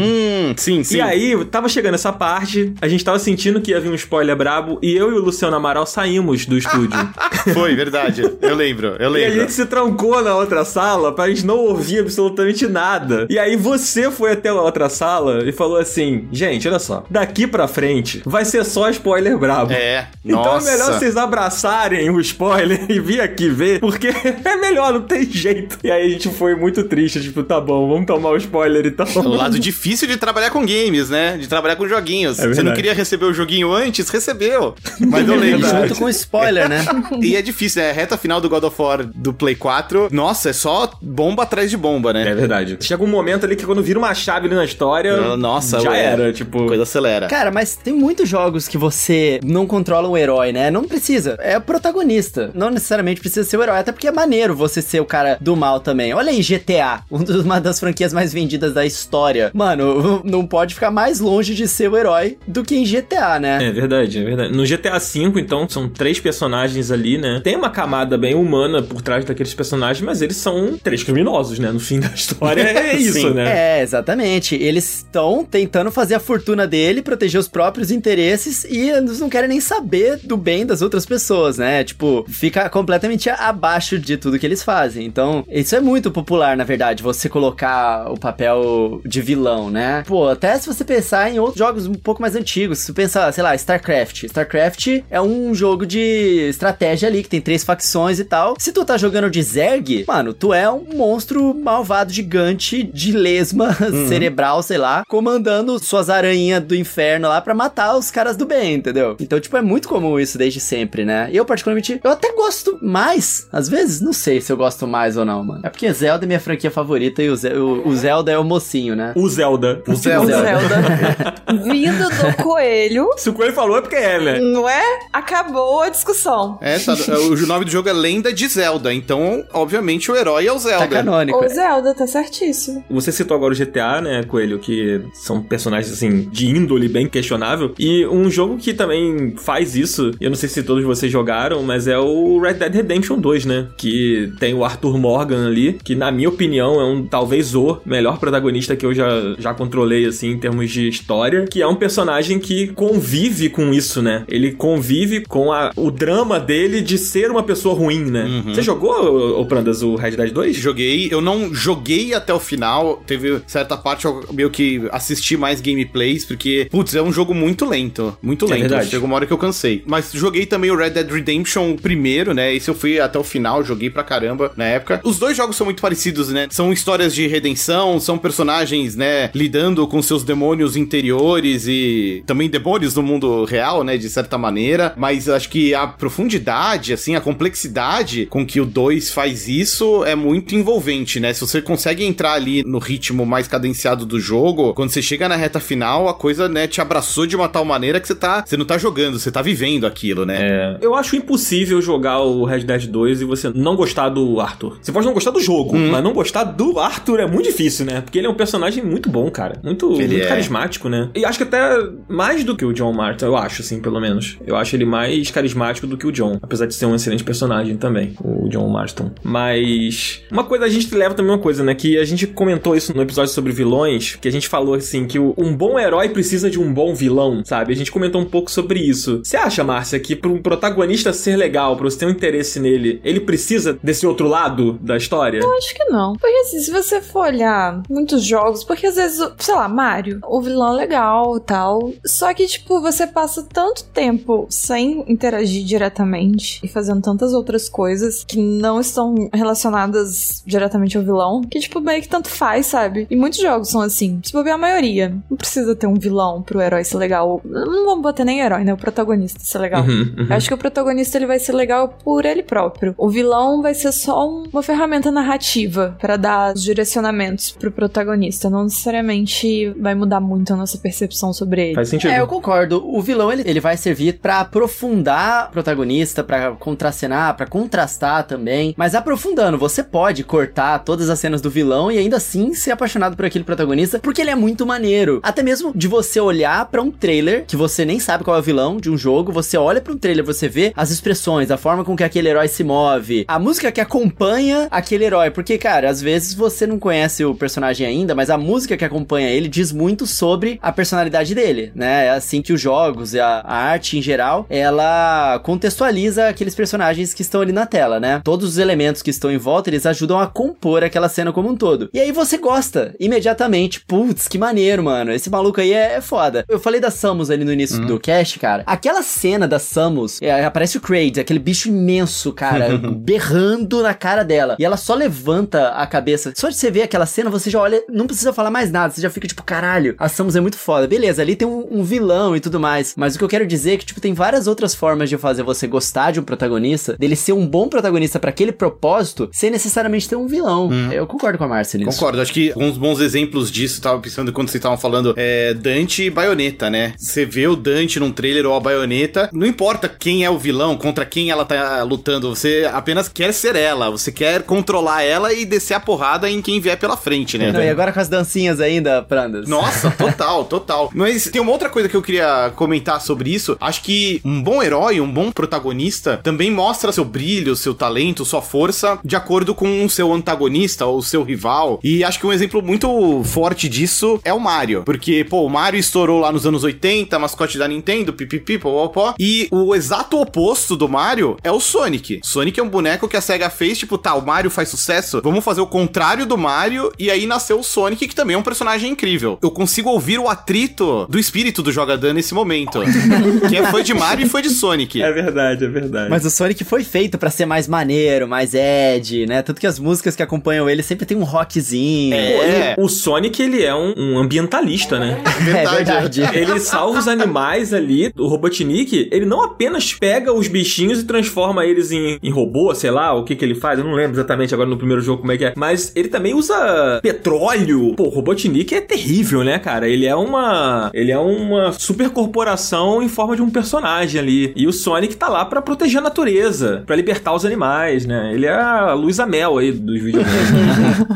Speaker 5: Hum, sim, sim.
Speaker 1: E aí, tava chegando essa parte, a gente tava sentindo que ia vir um spoiler brabo, e eu e o Luciano Amaral saímos do estúdio.
Speaker 5: Foi, verdade. Eu lembro, eu
Speaker 1: E a
Speaker 5: lembro.
Speaker 1: gente se trancou na outra sala pra gente não ouvir absolutamente nada. E aí você foi até a outra sala e falou assim: gente, olha só, daqui pra frente vai ser só spoiler brabo.
Speaker 5: É,
Speaker 1: Então
Speaker 5: nossa.
Speaker 1: é melhor vocês abraçarem o spoiler e vir aqui ver, porque é melhor, não tem jeito. E aí a gente foi muito triste, tipo, tá bom, vamos tomar o spoiler então.
Speaker 5: O lado difícil de trabalhar com games, né? De trabalhar com joguinhos.
Speaker 1: É
Speaker 5: Você não queria receber o joguinho antes? Recebeu. Mas eu lembro.
Speaker 2: Junto com spoiler, né?
Speaker 5: E é difícil, né? A reta final do God of War do Play 4, nossa, é só bomba atrás de bomba, né?
Speaker 1: É verdade. Chega um momento ali que quando vira uma chave ali na história,
Speaker 5: Nossa,
Speaker 1: já
Speaker 5: ué.
Speaker 1: era, tipo...
Speaker 5: Coisa acelera.
Speaker 2: Cara, mas tem muitos jogos que você não controla um herói, né? Não precisa. É o protagonista. Não necessariamente precisa ser o herói. Até porque é maneiro você ser o cara do mal também. Olha aí, GTA. um dos- Uma das franquias mais vendidas da história. Mano, não pode ficar mais longe de ser o herói do que em GTA, né?
Speaker 1: É verdade, é verdade. No GTA V, então, são três personagens ali, né? Tem uma camada bem humana por trás daqueles personagens, mas eles são três criminosos, né? No fim da história é isso,
Speaker 5: Sim.
Speaker 1: né?
Speaker 2: É, exatamente. Eles estão tentando fazer a fortuna dele, proteger os próprios interesses e eles não querem nem saber do bem das outras pessoas, né? Tipo, fica completamente abaixo de tudo que eles fazem. Então, isso é muito popular, na verdade, você colocar o papel de vilão, né? Pô, até se você pensar em outros jogos um pouco mais antigos, se você pensar, sei lá, StarCraft. StarCraft é um jogo de estratégia ali, que tem três facções e tal. Se tu tá jogando de Zerg, mano, tu é um monstro malvado gigante de lesma cerebral, sei lá, comandando suas aranhas do inferno lá pra matar os caras do bem, entendeu? Então, tipo, é muito comum isso desde sempre, né? Eu, particularmente, eu até gosto mais, às vezes, não sei se eu gosto mais ou não, mano. É porque Zelda é minha franquia favorita e o, Ze- o- o Zelda é o mocinho, né?
Speaker 1: O Zelda.
Speaker 5: O
Speaker 3: O
Speaker 5: Zelda.
Speaker 3: Zelda. Vindo do coelho,
Speaker 1: Se o Coelho falou é porque é, né?
Speaker 3: não é? Acabou a discussão.
Speaker 5: É, tá- o nome do jogo é Lenda de Zelda, então, obviamente, o herói é o
Speaker 2: Tá
Speaker 5: Zelda.
Speaker 2: canônico.
Speaker 3: O Zelda, tá certíssimo.
Speaker 1: Você citou agora o GTA, né, Coelho, que são personagens, assim, de índole bem questionável. E um jogo que também faz isso, eu não sei se todos vocês jogaram, mas é o Red Dead Redemption 2, né? Que tem o Arthur Morgan ali, que na minha opinião é um, talvez o melhor protagonista que eu já, já controlei, assim, em termos de história. Que é um personagem que convive com isso, né? Ele convive com a, o drama dele de ser uma pessoa ruim, né? Você jogou, ô Prandas, o Red Dead 2?
Speaker 5: Joguei, eu não joguei até o final. Teve certa parte eu meio que assisti mais gameplays, porque, putz, é um jogo muito lento. Muito
Speaker 1: É
Speaker 5: lento.
Speaker 1: verdade.
Speaker 5: Chegou uma hora que eu cansei. Mas joguei também o Red Dead Redemption primeiro, né? Esse eu fui até o final, joguei pra caramba na época. Os dois jogos são muito parecidos, né? São histórias de redenção, são personagens, né? Lidando com seus demônios interiores e também demônios no mundo real, né? De certa maneira. Mas acho que a profundidade, assim, a complexidade com que o 2 faz isso é muito envolvente, né? Se você consegue entrar ali no ritmo mais cadenciado do jogo, quando você chega na reta final, a coisa, né, te abraçou de uma tal maneira que você tá. Você não tá jogando, você tá vivendo aquilo, né?
Speaker 1: É, eu acho impossível jogar o Red Dead 2 e você não gostar do Arthur. Você pode não gostar do jogo,
Speaker 5: Uhum.
Speaker 1: mas não gostar do Arthur é muito difícil, né? Porque ele é um personagem muito bom, cara. Muito,
Speaker 5: Ele
Speaker 1: muito
Speaker 5: é.
Speaker 1: carismático, né? E acho que até mais do que o John Martin, eu acho, assim, pelo menos. Eu acho ele mais carismático do que o John. Apesar de ser um excelente personagem também, o John Marston. Mas. Uma coisa, a gente leva também uma coisa, né? Que a gente comentou isso no episódio sobre vilões, que a gente falou assim, que o- um bom herói precisa de um bom vilão, sabe? A gente comentou um pouco sobre isso. Você acha, Márcia, que pra um protagonista ser legal, pra você ter um interesse nele, ele precisa desse outro lado da história?
Speaker 3: Acho que não. Porque assim, se você for olhar muitos jogos, porque às vezes, sei lá, Mario, o vilão é legal e tal. Só que, tipo, você passa tanto tempo sem interagir diretamente e fazendo tantas outras coisas que não estão relacionadas diretamente ao vilão, que, tipo, meio que tanto faz, sabe? E muitos jogos são assim. Se bobear a maioria. Não precisa ter um vilão pro herói ser legal. Não vamos botar nem herói, né? O protagonista ser legal.
Speaker 1: Uhum, uhum.
Speaker 3: Eu acho que o protagonista ele vai ser legal por ele próprio. O vilão vai ser só um- uma ferramenta narrativa pra dar os direcionamentos pro protagonista. Não necessariamente vai mudar muito a nossa percepção sobre ele.
Speaker 1: Faz sentido.
Speaker 2: É, eu concordo. O vilão, ele, ele vai servir pra aprofundar o protagonista, pra contracenar, pra contrastar também. Mas aprofundando, você pode cortar todas as cenas do vilão e ainda assim ser apaixonado por aquele protagonista, porque ele é muito maneiro. Até mesmo de você olhar pra um trailer, que você nem sabe qual é o vilão de um jogo, você olha pra um trailer, você vê as expressões, a forma com que aquele herói se move, a música que acompanha aquele herói. Porque, cara, às vezes você não conhece o personagem ainda, mas a música que acompanha ele diz muito sobre a personalidade dele, né? É assim que os jogos e a, a arte em geral, ela contextualiza aqueles personagens que estão ali na tela, né? Todos os elementos que estão em volta, eles ajudam a compor aquela cena como um todo. E aí você gosta imediatamente. Putz, que maneiro, mano. Esse maluco aí é, é foda. Eu falei da Samus ali no início do cast, cara. Aquela cena da Samus, é, aparece o Kraid, aquele bicho imenso, cara, berrando na cara dela. E ela só levanta a cabeça. Só de você ver aquela cena, você já olha, não precisa falar mais nada. Você já fica tipo, caralho, a Samus é muito foda. Beleza, ali tem um, um vilão e tudo mais. Mas o que eu quero dizer é que, tipo, tem várias outras formas de fazer você gostar de um protagonista, dele ser um bom protagonista pra aquele propósito, sem necessariamente ter um vilão. Eu concordo com a Márcia nisso.
Speaker 5: Concordo, acho que alguns bons exemplos disso, tava pensando quando vocês estavam falando, é Dante e Baioneta, né? Você vê o Dante num trailer ou a Baioneta, não importa quem é o vilão, contra quem ela tá lutando, você apenas quer ser ela, você quer controlar ela e descer a porrada em quem vier pela frente, né?
Speaker 2: Não, e agora com as dancinhas ainda, Prandas?
Speaker 5: Nossa, total, total. Mas tem uma outra coisa que eu queria comentar sobre isso. Acho que um bom herói, um bom protagonista, também mostra seu brilho, seu talento, sua força, de acordo com o seu antagonista ou seu rival. E acho que um exemplo muito forte disso é o Mario. Porque, pô, o Mario estourou lá nos anos 80, mascote da Nintendo, pipipi, popopó. E o exato oposto do Mario é o Sonic. Sonic é um boneco que a SEGA fez, tipo, tá, o Mario faz sucesso, vamos fazer o contrário do Mario. E aí nasceu o Sonic, que também é um personagem incrível. Eu consigo ouvir o atrito do espírito do jogador nesse momento. que é foi de Mario e foi de Sonic.
Speaker 1: É verdade, é verdade.
Speaker 2: Mas o Sonic foi feito pra ser mais maneiro, mais edgy, né? Tanto que as músicas que acompanham ele sempre tem um rockzinho.
Speaker 5: É.
Speaker 1: O Sonic, ele é um, um ambientalista, né?
Speaker 2: É verdade.
Speaker 1: Ele salva os animais ali. O Robotnik, ele não apenas pega os bichinhos e transforma eles em, em robô, sei lá, o que que ele faz. Eu não lembro exatamente agora no primeiro jogo como é que é. Mas ele também usa petróleo. Pô, o Robotnik é terrível, né, cara? Ele é uma. Ele é uma super corporação em forma de um personagem ali. E o Sonic tá lá pra proteger a natureza, pra libertar os animais, né? Ele é a Luísa Mel aí dos videogames.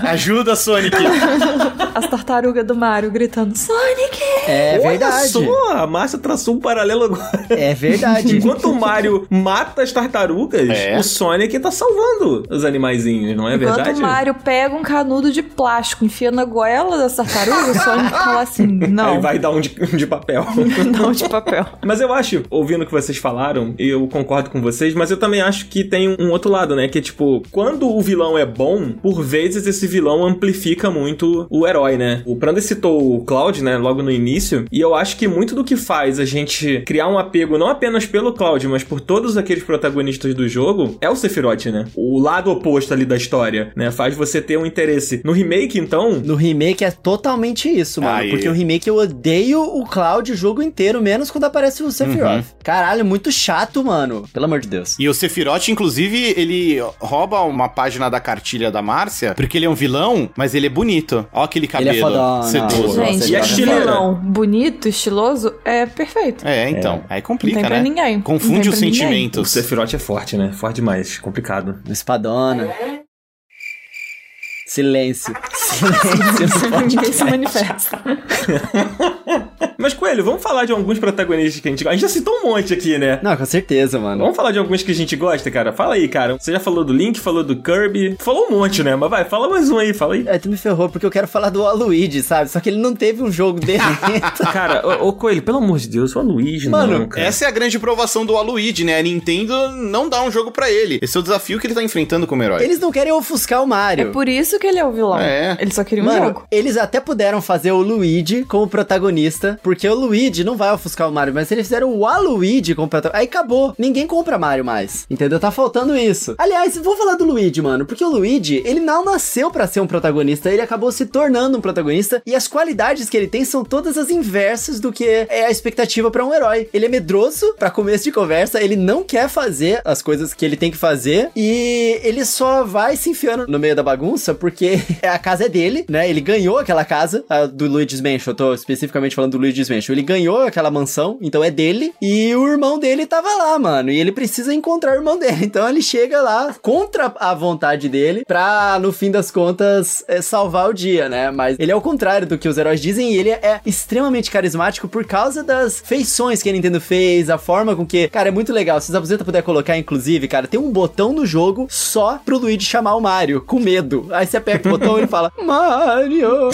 Speaker 5: Ajuda, Sonic.
Speaker 3: As tartarugas do Mario gritando Sonic!
Speaker 2: É
Speaker 1: Olha
Speaker 2: verdade.
Speaker 1: só, a Márcia traçou um paralelo agora.
Speaker 2: É verdade.
Speaker 1: Enquanto o Mario mata as tartarugas,
Speaker 5: É.
Speaker 1: o Sonic tá salvando os animaizinhos, não é
Speaker 3: Enquanto
Speaker 1: verdade?
Speaker 3: o Mario pega um canudo de plástico, enfia na goela das tartarugas, o Sonic fala assim, não,
Speaker 1: Aí vai dar um de, um de papel.
Speaker 3: não de papel.
Speaker 1: Mas eu acho, ouvindo o que vocês falaram, eu concordo com vocês, mas eu também acho que tem um outro lado, né? Que é tipo, quando o vilão é bom, por vezes esse vilão amplifica muito o herói, né? O Prandas citou o Cloud, né? Logo no início, e eu acho que muito do que faz a gente criar um apego não apenas pelo Cloud, mas por todos aqueles protagonistas do jogo é o Sephiroth, né? O lado oposto ali da história, né? Faz você ter um interesse. No remake, então,
Speaker 2: No remake é totalmente isso, mano.
Speaker 5: Aí.
Speaker 2: Porque o remake eu odeio o Cloud o jogo inteiro, menos quando aparece o Sephiroth. Caralho, muito chato, mano. Pelo amor de Deus.
Speaker 5: E o Sephiroth, inclusive, ele rouba uma página da cartilha da Márcia, porque ele é um vilão, mas ele é bonito. Ó aquele cabelo
Speaker 2: Ele é fodona.
Speaker 5: sedoso.
Speaker 2: Nossa,
Speaker 3: Gente,
Speaker 1: E
Speaker 3: um
Speaker 1: estileira?
Speaker 3: vilão bonito, estiloso, é perfeito.
Speaker 5: É, então. Aí complica,
Speaker 3: Não tem pra
Speaker 5: né?
Speaker 3: ninguém. Não
Speaker 5: Confunde
Speaker 3: tem
Speaker 5: os
Speaker 3: pra ninguém.
Speaker 1: o
Speaker 5: sentimentos.
Speaker 1: Sephiroth é forte, né? Forte demais, complicado.
Speaker 2: Espadona. Silêncio. Silêncio. no
Speaker 3: Ninguém se manifesta.
Speaker 1: Mas, Coelho, vamos falar de alguns protagonistas que a gente gosta. A gente já citou um monte aqui, né?
Speaker 2: Não, com certeza, mano.
Speaker 1: Vamos falar de alguns que a gente gosta, cara? Fala aí, cara. Você já falou do Link, falou do Kirby. Falou um monte, né? Mas vai, fala mais um aí, fala aí.
Speaker 2: É, tu me ferrou porque eu quero falar do Waluigi, sabe? Só que ele não teve um jogo dele.
Speaker 1: Cara, ô, ô, Coelho, pelo amor de Deus, o Luigi,
Speaker 2: Mano,
Speaker 1: não, cara.
Speaker 5: Essa é a grande provação do Aluigi, né? A Nintendo não dá um jogo pra ele. Esse é o desafio que ele tá enfrentando como herói.
Speaker 2: Eles não querem ofuscar o
Speaker 3: É
Speaker 2: Mario.
Speaker 3: por isso que ele é o vilão.
Speaker 5: É.
Speaker 3: Ele só queria um
Speaker 2: Mano,
Speaker 3: jogo.
Speaker 2: eles até puderam fazer o Luigi como protagonista, porque o Luigi não vai ofuscar o Mario, mas eles fizeram o Waluigi como protagonista. Aí acabou. Ninguém compra Mario mais. Entendeu? Tá faltando isso. Aliás, vou falar do Luigi, mano, porque o Luigi, ele não nasceu pra ser um protagonista, ele acabou se tornando um protagonista e as qualidades que ele tem são todas as inversas do que é a expectativa pra um herói. Ele é medroso pra começo de conversa, ele não quer fazer as coisas que ele tem que fazer e ele só vai se enfiando no meio da bagunça porque a casa é dele, né? Ele ganhou aquela casa a do Luigi's Mansion. Eu tô especificamente falando do Luigi's Mansion. Ele ganhou aquela mansão, então é dele. E o irmão dele tava lá, mano. E ele precisa encontrar o irmão dele. Então ele chega lá contra a vontade dele pra, no fim das contas, é, salvar o dia, né? Mas ele é o contrário do que os heróis dizem e ele é extremamente carismático por causa das feições que a Nintendo fez, a forma com que. Cara, é muito legal. Se a Zabuzeta puder colocar, inclusive, cara, tem um botão no jogo só pro Luigi chamar o Mario, com medo. Aí você aperta o botão e ele fala: Mario!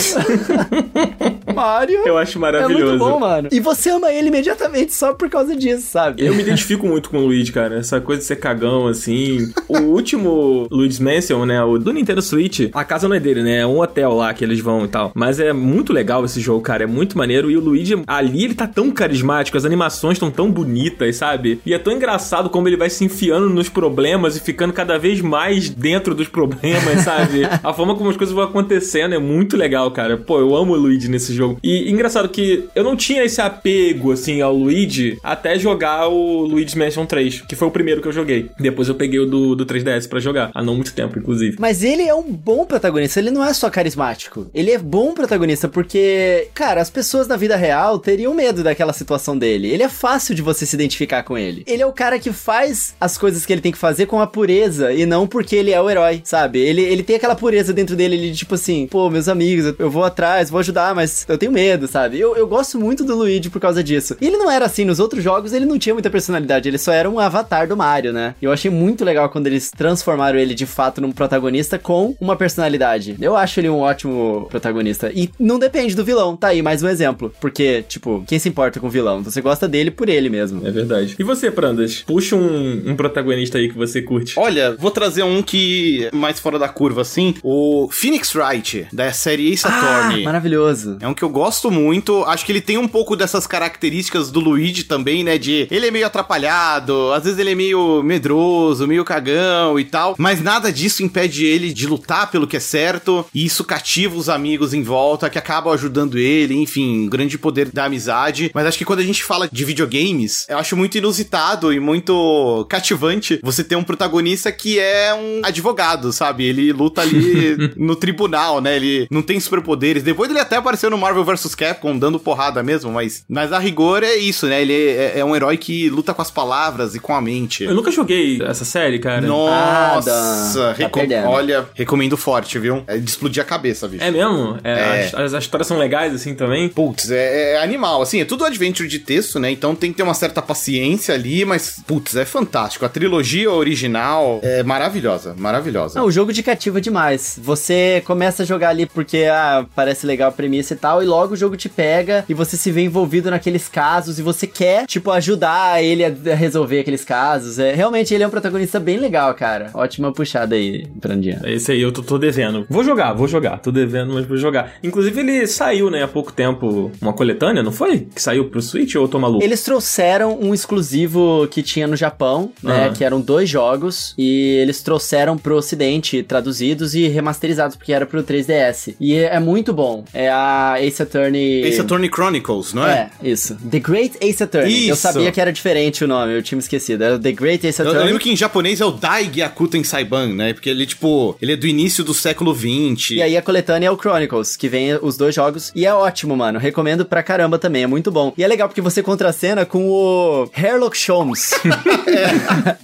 Speaker 2: Mario!
Speaker 1: Eu acho
Speaker 2: É
Speaker 1: maravilhoso.
Speaker 2: muito bom, mano. E você ama ele imediatamente só por causa disso, sabe?
Speaker 1: Eu me identifico muito com o Luigi, cara. Essa coisa de ser cagão, assim. O último Luigi's Mansion, né? O do Nintendo Switch, a casa não é dele, né? É um hotel lá que eles vão e tal. Mas é muito legal esse jogo, cara. É muito maneiro. E o Luigi, ali, ele tá tão carismático. As animações estão tão bonitas, sabe? E é tão engraçado como ele vai se enfiando nos problemas e ficando cada vez mais dentro dos problemas, sabe? a forma como as coisas vão acontecendo é muito legal, cara. Pô, eu amo o Luigi nesse jogo. E engraçado que eu não tinha esse apego, assim, ao Luigi até jogar o Luigi's Mansion 3, que foi o primeiro que eu joguei. Depois eu peguei o do, do 3DS pra jogar. Há não muito tempo, inclusive.
Speaker 2: Mas ele é um bom protagonista, ele não é só carismático. Ele é bom protagonista porque, cara, as pessoas na vida real teriam medo daquela situação dele. Ele é fácil de você se identificar com ele. Ele é o cara que faz as coisas que ele tem que fazer com a pureza e não porque ele é o herói, sabe? Ele, ele tem aquela pureza dentro dele, ele tipo assim, pô, meus amigos, eu vou atrás, vou ajudar, mas eu tenho medo, sabe? Eu, eu gosto muito do Luigi por causa disso. E ele não era assim nos outros jogos, ele não tinha muita personalidade, ele só era um avatar do Mario, né? E eu achei muito legal quando eles transformaram ele de fato num protagonista com uma personalidade. Eu acho ele um ótimo protagonista. E não depende do vilão, tá aí mais um exemplo. Porque, tipo, quem se importa com o vilão? Você gosta dele por ele mesmo.
Speaker 1: É verdade. E você, Prandas? Puxa um, um protagonista aí que você curte.
Speaker 5: Olha, vou trazer um que é mais fora da curva, assim. O Phoenix Wright, da série Ace Attorney.
Speaker 2: maravilhoso.
Speaker 5: É um que eu gosto muito. Acho que ele tem um pouco dessas características do Luigi também, né? De ele é meio atrapalhado, às vezes ele é meio medroso, meio cagão e tal. Mas nada disso impede ele de lutar pelo que é certo. E isso cativa os amigos em volta que acabam ajudando ele. Enfim, um grande poder da amizade. Mas acho que quando a gente fala de videogames, eu acho muito inusitado e muito cativante você ter um protagonista que é um advogado, sabe? Ele luta ali no tribunal, né? Ele não tem superpoderes. Depois ele até apareceu no Marvel vs Capcom dando porrada mesmo, mas, mas a rigor é isso, né? Ele é, é um herói que luta com as palavras e com a mente.
Speaker 1: Eu nunca joguei essa série, cara.
Speaker 5: Nossa,
Speaker 2: Nada. Tá
Speaker 5: recom-
Speaker 2: perdendo.
Speaker 5: olha, recomendo forte, viu? É de explodir a cabeça, bicho.
Speaker 1: É mesmo? É,
Speaker 5: É.
Speaker 1: As, as- as histórias são legais assim também?
Speaker 5: Putz, é, é animal, assim, é tudo adventure de texto, né? Então tem que ter uma certa paciência ali, mas, putz, é fantástico. A trilogia original é maravilhosa, maravilhosa.
Speaker 2: Não, o jogo de cativa demais. Você começa a jogar ali porque, ah, parece legal a premissa e tal, e logo o jogo te pega e você se vê envolvido naqueles casos e você quer, tipo, ajudar ele a resolver aqueles casos. É, realmente, ele é um protagonista bem legal, cara. Ótima puxada aí, Brandinha.
Speaker 1: Esse aí eu tô, tô devendo. Vou jogar, vou jogar. Tô devendo, mas vou jogar. Inclusive, ele saiu, né, há pouco tempo, uma coletânea, não foi? Que saiu pro Switch ou eu tô maluco?
Speaker 2: Eles trouxeram um exclusivo que tinha no Japão, né?
Speaker 1: Aham.
Speaker 2: Que eram dois jogos. E eles trouxeram pro ocidente, traduzidos e remasterizados, porque era pro 3DS. E é, é muito bom. É a Ace Attorney.
Speaker 5: Ace Attorney Chronicles, não é?
Speaker 2: É, isso. The Great Ace Attorney. Eu
Speaker 5: Isso.
Speaker 2: sabia que era diferente o nome, eu tinha me esquecido. Era The Great Ace
Speaker 5: Eu, eu
Speaker 2: Attorney.
Speaker 5: lembro que em japonês é o Dai Gyakuten Saiban, né? Porque ele, tipo, ele é do início do século XX.
Speaker 2: E aí a coletânea é o Chronicles, que vem os dois jogos. E é ótimo, mano. Recomendo pra caramba também, é muito bom. E é legal porque você contracena com o Herlock Sholmes.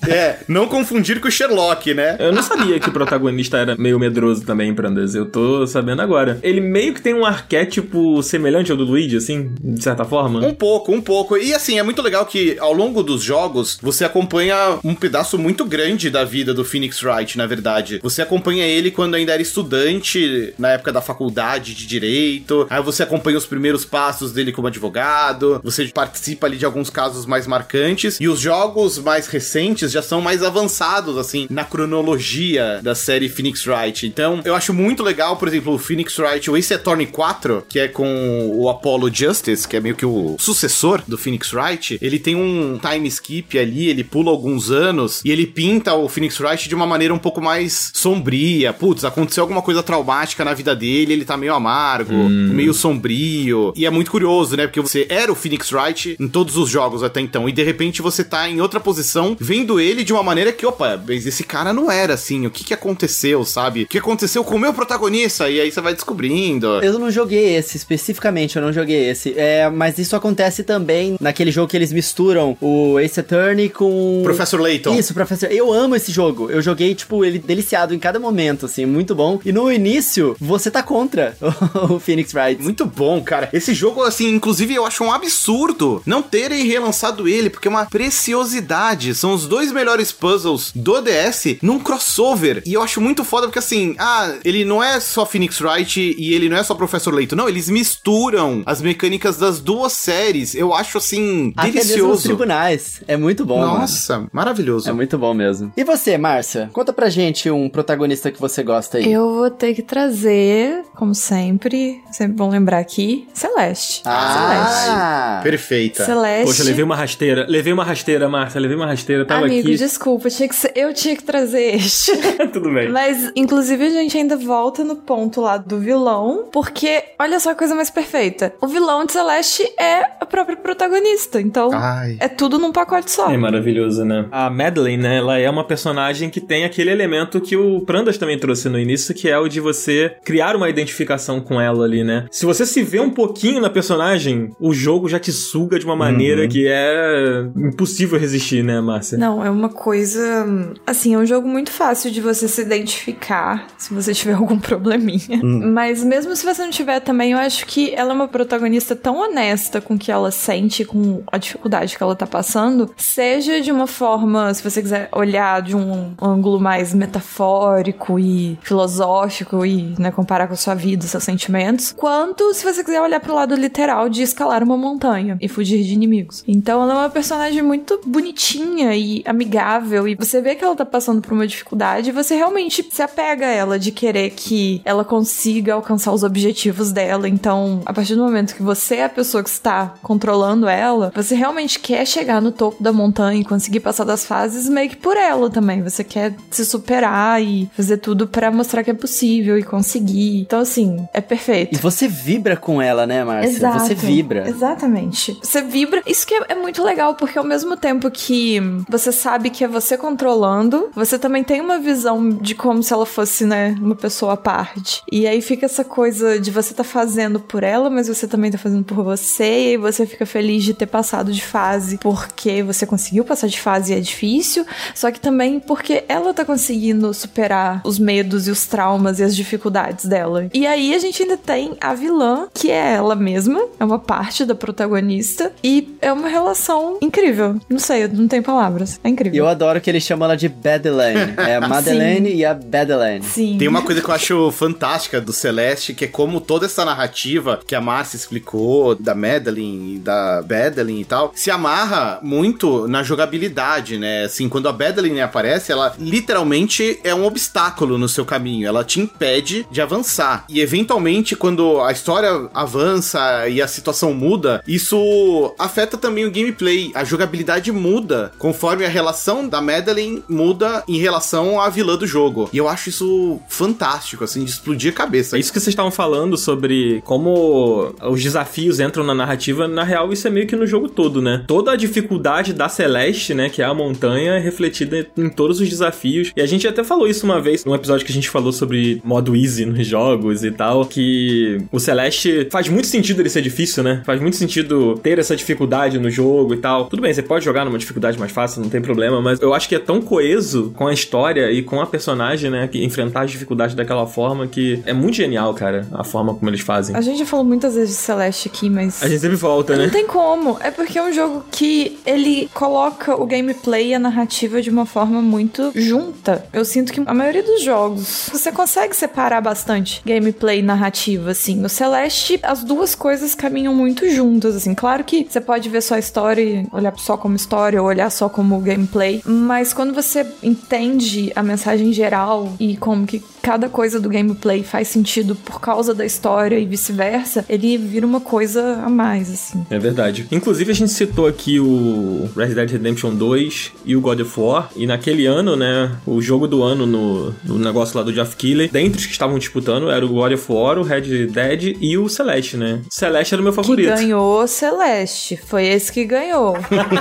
Speaker 5: É, não confundir com o Sherlock, né?
Speaker 1: Eu não sabia que o protagonista era meio medroso também, Prandas. Eu tô sabendo agora. Ele meio que tem um arquétipo tipo, semelhante ao do Luigi, assim, de certa forma?
Speaker 5: Um pouco, um pouco. E assim, é muito legal que ao longo dos jogos você acompanha um pedaço muito grande da vida do Phoenix Wright, na verdade. Você acompanha ele quando ainda era estudante, na época da faculdade de direito. Aí você acompanha os primeiros passos dele como advogado. Você participa ali de alguns casos mais marcantes. E os jogos mais recentes já são mais avançados, assim, na cronologia da série Phoenix Wright. Então, eu acho muito legal, por exemplo, o Phoenix Wright, o Ace Attorney 4, que é com o Apollo Justice, que é meio que o sucessor do Phoenix Wright. Ele tem um time skip ali, ele pula alguns anos e ele pinta o Phoenix Wright de uma maneira um pouco mais sombria. Putz, aconteceu alguma coisa traumática na vida dele, ele tá meio amargo,
Speaker 1: Hum.
Speaker 5: meio sombrio. E é muito curioso, né? Porque você era o Phoenix Wright em todos os jogos até então. E de repente você tá em outra posição, vendo ele de uma maneira que, opa, esse cara não era assim. O que que aconteceu, sabe? O que aconteceu com o meu protagonista? E aí você vai descobrindo.
Speaker 2: Eu não joguei esse, especificamente, eu não joguei esse. É, mas isso acontece também naquele jogo que eles misturam o Ace Attorney com.
Speaker 5: Professor Layton.
Speaker 2: Isso, professor. Eu amo esse jogo. Eu joguei, tipo, ele deliciado em cada momento, assim, muito bom. E no início, você tá contra o Phoenix Wright.
Speaker 5: Muito bom, cara. Esse jogo, assim, inclusive eu acho um absurdo não terem relançado ele, porque é uma preciosidade. São os dois melhores puzzles do DS num crossover. E eu acho muito foda porque, assim, ah, ele não é só Phoenix Wright e ele não é só Professor Layton. Não, eles misturam as mecânicas das duas séries. Eu acho, assim,
Speaker 2: Até mesmo nos
Speaker 5: delicioso.
Speaker 2: tribunais. É muito bom, mano.
Speaker 5: Nossa, maravilhoso.
Speaker 2: É muito bom mesmo. E você, Márcia? Conta pra gente um protagonista que você gosta aí.
Speaker 3: Eu vou ter que trazer, como sempre, sempre bom lembrar aqui, Celeste.
Speaker 2: Ah!
Speaker 5: Perfeita.
Speaker 3: Celeste.
Speaker 1: Poxa, levei uma rasteira. Levei uma rasteira, Márcia. Levei uma rasteira. Tava
Speaker 3: Amigo,
Speaker 1: aqui.
Speaker 3: desculpa, tinha que ser- eu tinha que trazer este.
Speaker 1: Tudo bem.
Speaker 3: Mas, inclusive, a gente ainda volta no ponto lá do vilão, porque olha só a coisa mais perfeita. O vilão de Celeste é a própria protagonista, então
Speaker 5: Ai.
Speaker 3: é tudo num pacote só.
Speaker 1: É maravilhoso, né? A Madeline, né? Ela é uma personagem que tem aquele elemento que o Prandas também trouxe no início, que é o de você criar uma identificação com ela ali, né? Se você se vê um pouquinho na personagem, o jogo já te suga de uma maneira que é impossível resistir, né, Márcia?
Speaker 3: Não, é uma coisa. Assim, é um jogo muito fácil de você se identificar se você tiver algum probleminha. Mas mesmo se você não tiver também, eu acho que ela é uma protagonista tão honesta com o que ela sente, com a dificuldade que ela tá passando, seja de uma forma, se você quiser olhar de um ângulo mais metafórico e filosófico e né, comparar com a sua vida, seus sentimentos, quanto se você quiser olhar pro lado literal de escalar uma montanha e fugir de inimigos. Então ela é uma personagem muito bonitinha e amigável e você vê que ela tá passando por uma dificuldade e você realmente se apega a ela de querer que ela consiga alcançar os objetivos dela. Então, a partir do momento que você é a pessoa que está controlando ela, você realmente quer chegar no topo da montanha e conseguir passar das fases meio que por ela também. Você quer se superar e fazer tudo pra mostrar que é possível e conseguir. Então, assim, é perfeito.
Speaker 2: E você vibra com ela, né, Márcia?
Speaker 3: Exato.
Speaker 2: Você vibra.
Speaker 3: Exatamente. Você vibra. Isso que é, é muito legal, porque ao mesmo tempo que você sabe que é você controlando, você também tem uma visão de como se ela fosse, né, uma pessoa à parte. E aí fica essa coisa de você tá fazendo por ela, mas você também tá fazendo por você, e aí você fica feliz de ter passado de fase porque você conseguiu passar de fase e é difícil, só que também porque ela tá conseguindo superar os medos e os traumas e as dificuldades dela. E aí a gente ainda tem a vilã, que é ela mesma, é uma parte da protagonista, e é uma relação incrível. Não sei, não tenho palavras. É
Speaker 2: E
Speaker 3: incrível.
Speaker 2: eu adoro que eles chamam ela de Badelaine. É a Madeleine e a Badelaine.
Speaker 3: Sim.
Speaker 5: Tem uma coisa que eu acho fantástica do Celeste, que é como toda essa narrativa que a Marcia explicou, da Madeline e da Badeline e tal, se amarra muito na jogabilidade, né? Assim, quando a Badeline aparece, ela literalmente é um obstáculo no seu caminho, ela te impede de avançar. E eventualmente, quando a história avança e a situação muda, isso afeta também o gameplay. A jogabilidade muda conforme a relação da Madeline muda em relação à vilã do jogo. E eu acho isso fantástico, assim, de explodir a cabeça.
Speaker 1: É isso que vocês estavam falando sobre como os desafios entram na narrativa. Na real, isso é meio que no jogo todo, né? Toda a dificuldade da Celeste, né? Que é a montanha, é refletida em todos os desafios. E a gente até falou isso uma vez num episódio que a gente falou sobre modo easy nos jogos e tal. Que o Celeste faz muito sentido ele ser difícil, né? Faz muito sentido ter essa dificuldade no jogo e tal. Tudo bem, você pode jogar numa dificuldade mais fácil, não tem problema, mas eu acho que é tão coeso com a história e com a personagem, né? Que enfrentar as dificuldades daquela forma que é muito genial, cara, a forma como eles fazem.
Speaker 3: A gente já falou muitas vezes de Celeste aqui, mas.
Speaker 1: A gente sempre volta,
Speaker 3: Não
Speaker 1: né?
Speaker 3: tem como. É porque é um jogo que ele coloca o gameplay e a narrativa de uma forma muito junta. Eu sinto que a maioria dos jogos você consegue separar bastante gameplay e narrativa, assim. No Celeste, as duas coisas caminham muito juntas, assim. Claro que você pode ver só a história e olhar só como história ou olhar só como gameplay, mas quando você entende a mensagem geral e como que cada coisa do gameplay faz sentido por causa da história e vice-versa, ele vira uma coisa a mais, assim.
Speaker 1: É verdade. Inclusive, a gente citou aqui o Red Dead Redemption 2 e o God of War. E naquele ano, né, o jogo do ano no, no negócio lá do Jeff Keighley, dentre os que estavam disputando, era o God of War, o Red Dead e o Celeste, né? Celeste era o meu
Speaker 3: Que
Speaker 1: favorito.
Speaker 3: ganhou Celeste. Foi esse que ganhou.